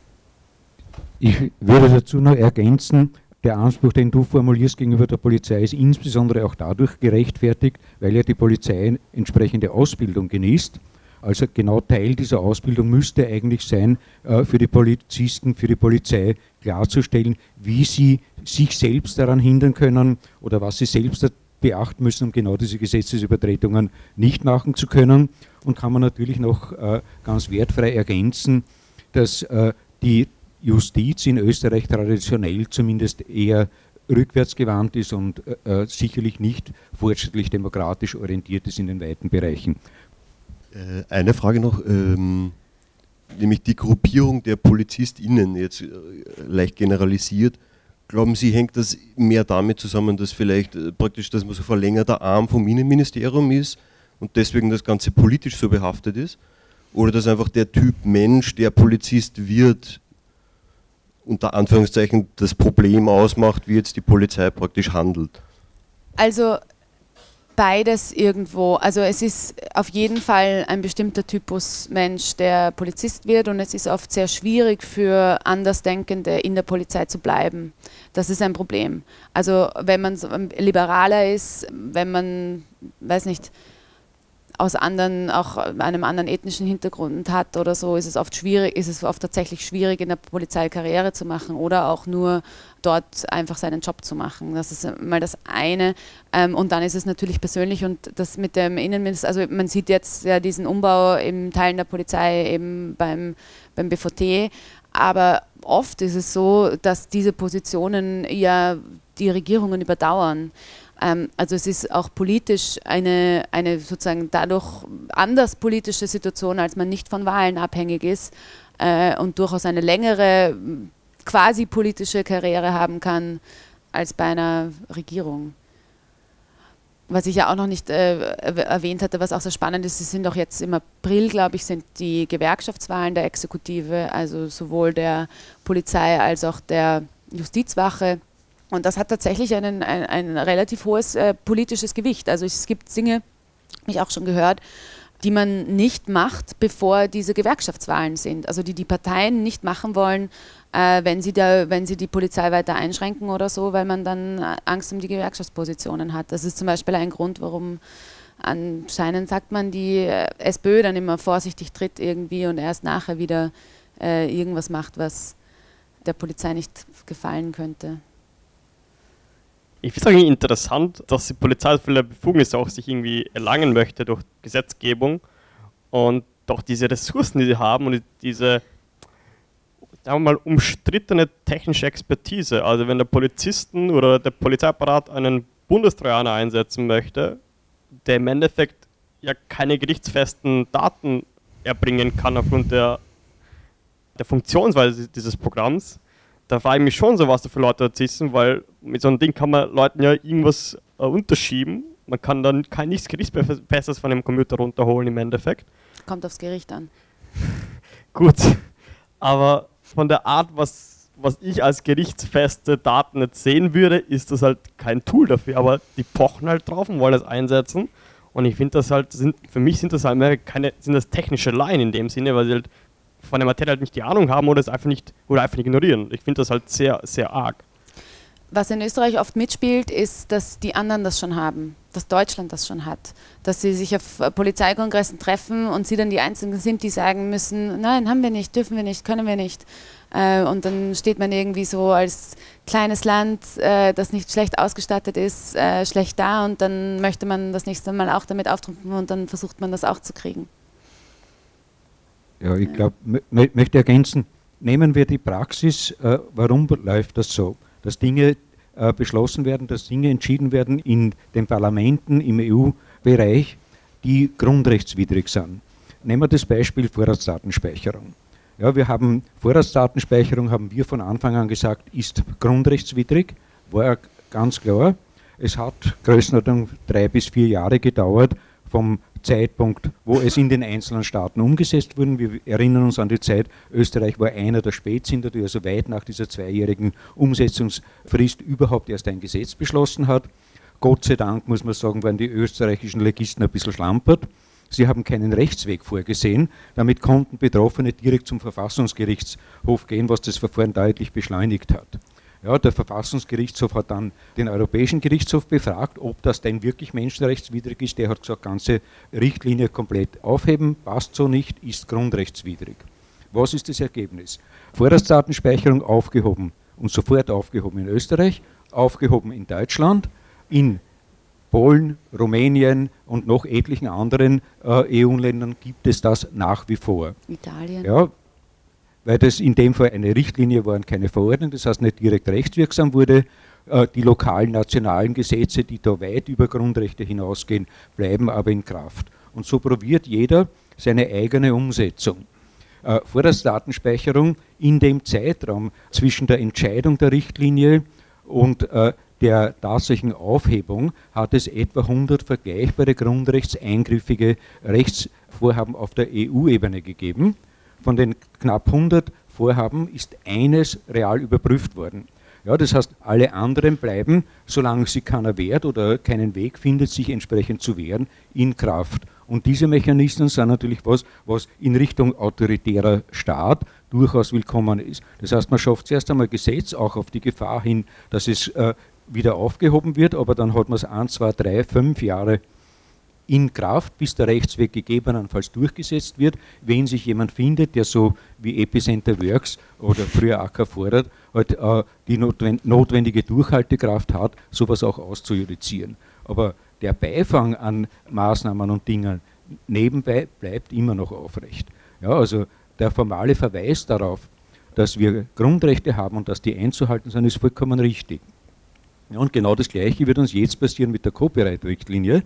Ich würde dazu noch ergänzen, der Anspruch, den du formulierst gegenüber der Polizei, ist insbesondere auch dadurch gerechtfertigt, weil ja die Polizei entsprechende Ausbildung genießt. Also genau Teil dieser Ausbildung müsste eigentlich sein, äh, für die Polizisten, für die Polizei klarzustellen, wie sie sich selbst daran hindern können oder was sie selbst beachten müssen, um genau diese Gesetzesübertretungen nicht machen zu können. Und kann man natürlich noch äh, ganz wertfrei ergänzen, dass äh, die Justiz in Österreich traditionell zumindest eher rückwärtsgewandt ist und äh, äh, sicherlich nicht fortschrittlich demokratisch orientiert ist in den weiten Bereichen. Äh, eine Frage noch, ähm, nämlich die Gruppierung der PolizistInnen, jetzt äh, leicht generalisiert. Glauben Sie, hängt das mehr damit zusammen, dass vielleicht praktisch, dass man so verlängerter Arm vom Innenministerium ist und deswegen das Ganze politisch so behaftet ist? Oder dass einfach der Typ Mensch, der Polizist wird, unter Anführungszeichen das Problem ausmacht, wie jetzt die Polizei praktisch handelt? Also beides irgendwo. Also es ist auf jeden Fall ein bestimmter Typus Mensch, der Polizist wird und es ist oft sehr schwierig für Andersdenkende in der Polizei zu bleiben. Das ist ein Problem. Also wenn man liberaler ist, wenn man, weiß nicht, aus anderen, auch einem anderen ethnischen Hintergrund hat oder so, ist es oft schwierig, ist es oft tatsächlich schwierig, in der Polizei Karriere zu machen oder auch nur dort einfach seinen Job zu machen. Das ist mal das eine. Ähm, und dann ist es natürlich persönlich und das mit dem Innenminister, also man sieht jetzt ja diesen Umbau im Teilen der Polizei eben beim, beim BVT, aber oft ist es so, dass diese Positionen ja die Regierungen überdauern. Ähm, also es ist auch politisch eine, eine sozusagen dadurch anders politische Situation, als man nicht von Wahlen abhängig ist äh, und durchaus eine längere quasi politische Karriere haben kann als bei einer Regierung. Was ich ja auch noch nicht äh, erwähnt hatte, was auch sehr spannend ist, es sind auch jetzt im April, glaube ich, sind die Gewerkschaftswahlen der Exekutive, also sowohl der Polizei als auch der Justizwache. Und das hat tatsächlich einen, ein, ein relativ hohes äh, politisches Gewicht. Also es gibt Dinge, habe ich auch schon gehört, die man nicht macht, bevor diese Gewerkschaftswahlen sind. Also die die Parteien nicht machen wollen, äh, wenn, sie da, wenn sie die Polizei weiter einschränken oder so, weil man dann äh, Angst um die Gewerkschaftspositionen hat. Das ist zum Beispiel ein Grund, warum anscheinend sagt man, die äh, SPÖ dann immer vorsichtig tritt irgendwie und erst nachher wieder äh, irgendwas macht, was der Polizei nicht gefallen könnte ich finde es eigentlich interessant, dass die Polizei viele Befugnisse auch sich irgendwie erlangen möchte durch Gesetzgebung und doch diese Ressourcen, die sie haben und diese, sagen wir mal, umstrittene technische Expertise. Also wenn der Polizisten oder der Polizeiapparat einen Bundestrojaner einsetzen möchte, der im Endeffekt ja keine gerichtsfesten Daten erbringen kann aufgrund der, der Funktionsweise dieses Programms, da frage ich mich schon so, was da für Leute da sitzen, weil mit so einem Ding kann man Leuten ja irgendwas äh, unterschieben. Man kann dann kein nichts Gerichtsfestes von dem Computer runterholen im Endeffekt. Kommt aufs Gericht an. Gut, aber von der Art, was, was ich als gerichtsfeste Daten jetzt sehen würde, ist das halt kein Tool dafür. Aber die pochen halt drauf und wollen das einsetzen. Und ich finde das halt, sind, für mich sind das halt mehr keine, sind das technische Laien in dem Sinne, weil sie halt von der Materie halt nicht die Ahnung haben oder es einfach nicht oder einfach ignorieren. Ich finde das halt sehr, sehr arg. was in Österreich oft mitspielt, ist, dass die anderen das schon haben, dass Deutschland das schon hat, dass sie sich auf Polizeikongressen treffen und sie dann die Einzigen sind, die sagen müssen, nein, haben wir nicht, dürfen wir nicht, können wir nicht. Äh, und dann steht man irgendwie so als kleines Land, äh, das nicht schlecht ausgestattet ist, äh, schlecht da und dann möchte man das nächste Mal auch damit auftrumpfen und dann versucht man das auch zu kriegen. Ja, ich glaube, möchte ergänzen, nehmen wir die Praxis, warum läuft das so? Dass Dinge beschlossen werden, dass Dinge entschieden werden in den Parlamenten im EU-Bereich, die grundrechtswidrig sind. Nehmen wir das Beispiel Vorratsdatenspeicherung. Ja, wir haben Vorratsdatenspeicherung, haben wir von Anfang an gesagt, ist grundrechtswidrig, war ganz klar. Es hat Größenordnung drei bis vier Jahre gedauert vom Zeitpunkt, wo es in den einzelnen Staaten umgesetzt wurde. Wir erinnern uns an die Zeit, Österreich war einer der Spätzünder, die also weit nach dieser zweijährigen Umsetzungsfrist überhaupt erst ein Gesetz beschlossen hat. Gott sei Dank, muss man sagen, waren die österreichischen Legisten ein bisschen schlampert. Sie haben keinen Rechtsweg vorgesehen. Damit konnten Betroffene direkt zum Verfassungsgerichtshof gehen, was das Verfahren deutlich beschleunigt hat. Ja, der Verfassungsgerichtshof hat dann den Europäischen Gerichtshof befragt, ob das denn wirklich menschenrechtswidrig ist. Der hat gesagt, ganze Richtlinie komplett aufheben, passt so nicht, ist grundrechtswidrig. Was ist das Ergebnis? Vorratsdatenspeicherung aufgehoben und sofort aufgehoben in Österreich, aufgehoben in Deutschland, in Polen, Rumänien und noch etlichen anderen äh, EU-Ländern gibt es das nach wie vor. Italien. Ja, weil das in dem Fall eine Richtlinie war und keine Verordnung, das heißt nicht direkt rechtswirksam wurde. Äh, die lokalen, nationalen Gesetze, die da weit über Grundrechte hinausgehen, bleiben aber in Kraft. Und so probiert jeder seine eigene Umsetzung. Äh, Vorratsdatenspeicherung in dem Zeitraum zwischen der Entscheidung der Richtlinie und äh, der tatsächlichen Aufhebung hat es etwa 100 vergleichbare grundrechtseingrifffige Rechtsvorhaben auf der EU-Ebene gegeben. Von den knapp 100 Vorhaben ist eines real überprüft worden. Ja, das heißt, alle anderen bleiben, solange sie keiner wehrt oder keinen Weg findet, sich entsprechend zu wehren, in Kraft. Und diese Mechanismen sind natürlich was, was in Richtung autoritärer Staat durchaus willkommen ist. Das heißt, man schafft zuerst einmal Gesetz, auch auf die Gefahr hin, dass es äh, wieder aufgehoben wird, aber dann hat man es ein, zwei, drei, fünf Jahre in Kraft, bis der Rechtsweg gegebenenfalls durchgesetzt wird, wenn sich jemand findet, der so wie Epicenter Works oder früher AK fordert, halt, äh, die notwendige Durchhaltekraft hat, sowas auch auszujudizieren. Aber der Beifang an Maßnahmen und Dingen nebenbei bleibt immer noch aufrecht. Ja, also der formale Verweis darauf, dass wir Grundrechte haben und dass die einzuhalten sind, ist vollkommen richtig. Ja, und genau das Gleiche wird uns jetzt passieren mit der Copyright-Richtlinie.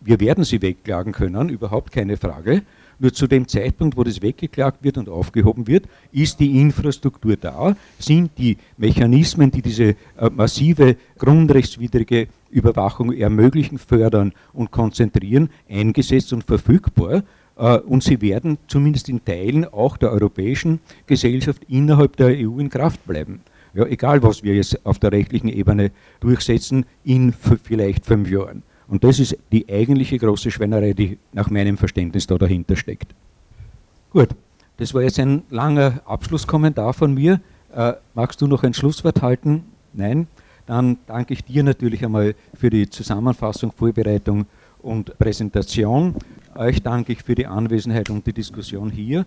Wir werden sie wegklagen können, überhaupt keine Frage. Nur zu dem Zeitpunkt, wo das weggeklagt wird und aufgehoben wird, ist die Infrastruktur da, sind die Mechanismen, die diese äh, massive grundrechtswidrige Überwachung ermöglichen, fördern und konzentrieren, eingesetzt und verfügbar. Äh, und sie werden zumindest in Teilen auch der europäischen Gesellschaft innerhalb der EU in Kraft bleiben ja, egal was wir jetzt auf der rechtlichen Ebene durchsetzen, in vielleicht fünf Jahren. Und das ist die eigentliche große Schweinerei, die nach meinem Verständnis da dahinter steckt. Gut, das war jetzt ein langer Abschlusskommentar von mir. Äh, magst du noch ein Schlusswort halten? Nein? Dann danke ich dir natürlich einmal für die Zusammenfassung, Vorbereitung und Präsentation. Euch danke ich für die Anwesenheit und die Diskussion hier.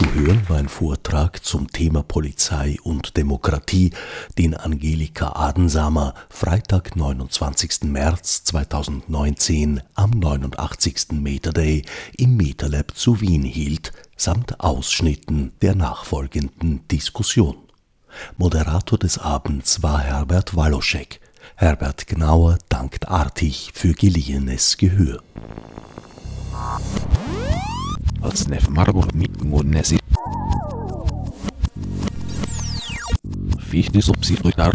Zu hören war ein Vortrag zum Thema Polizei und Demokratie, den Angelika Adensamer Freitag, 29. März 2019 am 89. Meter Day im MetaLab zu Wien hielt, samt Ausschnitten der nachfolgenden Diskussion. Moderator des Abends war Herbert Waloschek. Herbert Gnauer dankt artig für geliehenes Gehör. Als Marburg mit Monesi. Fichte subsidiar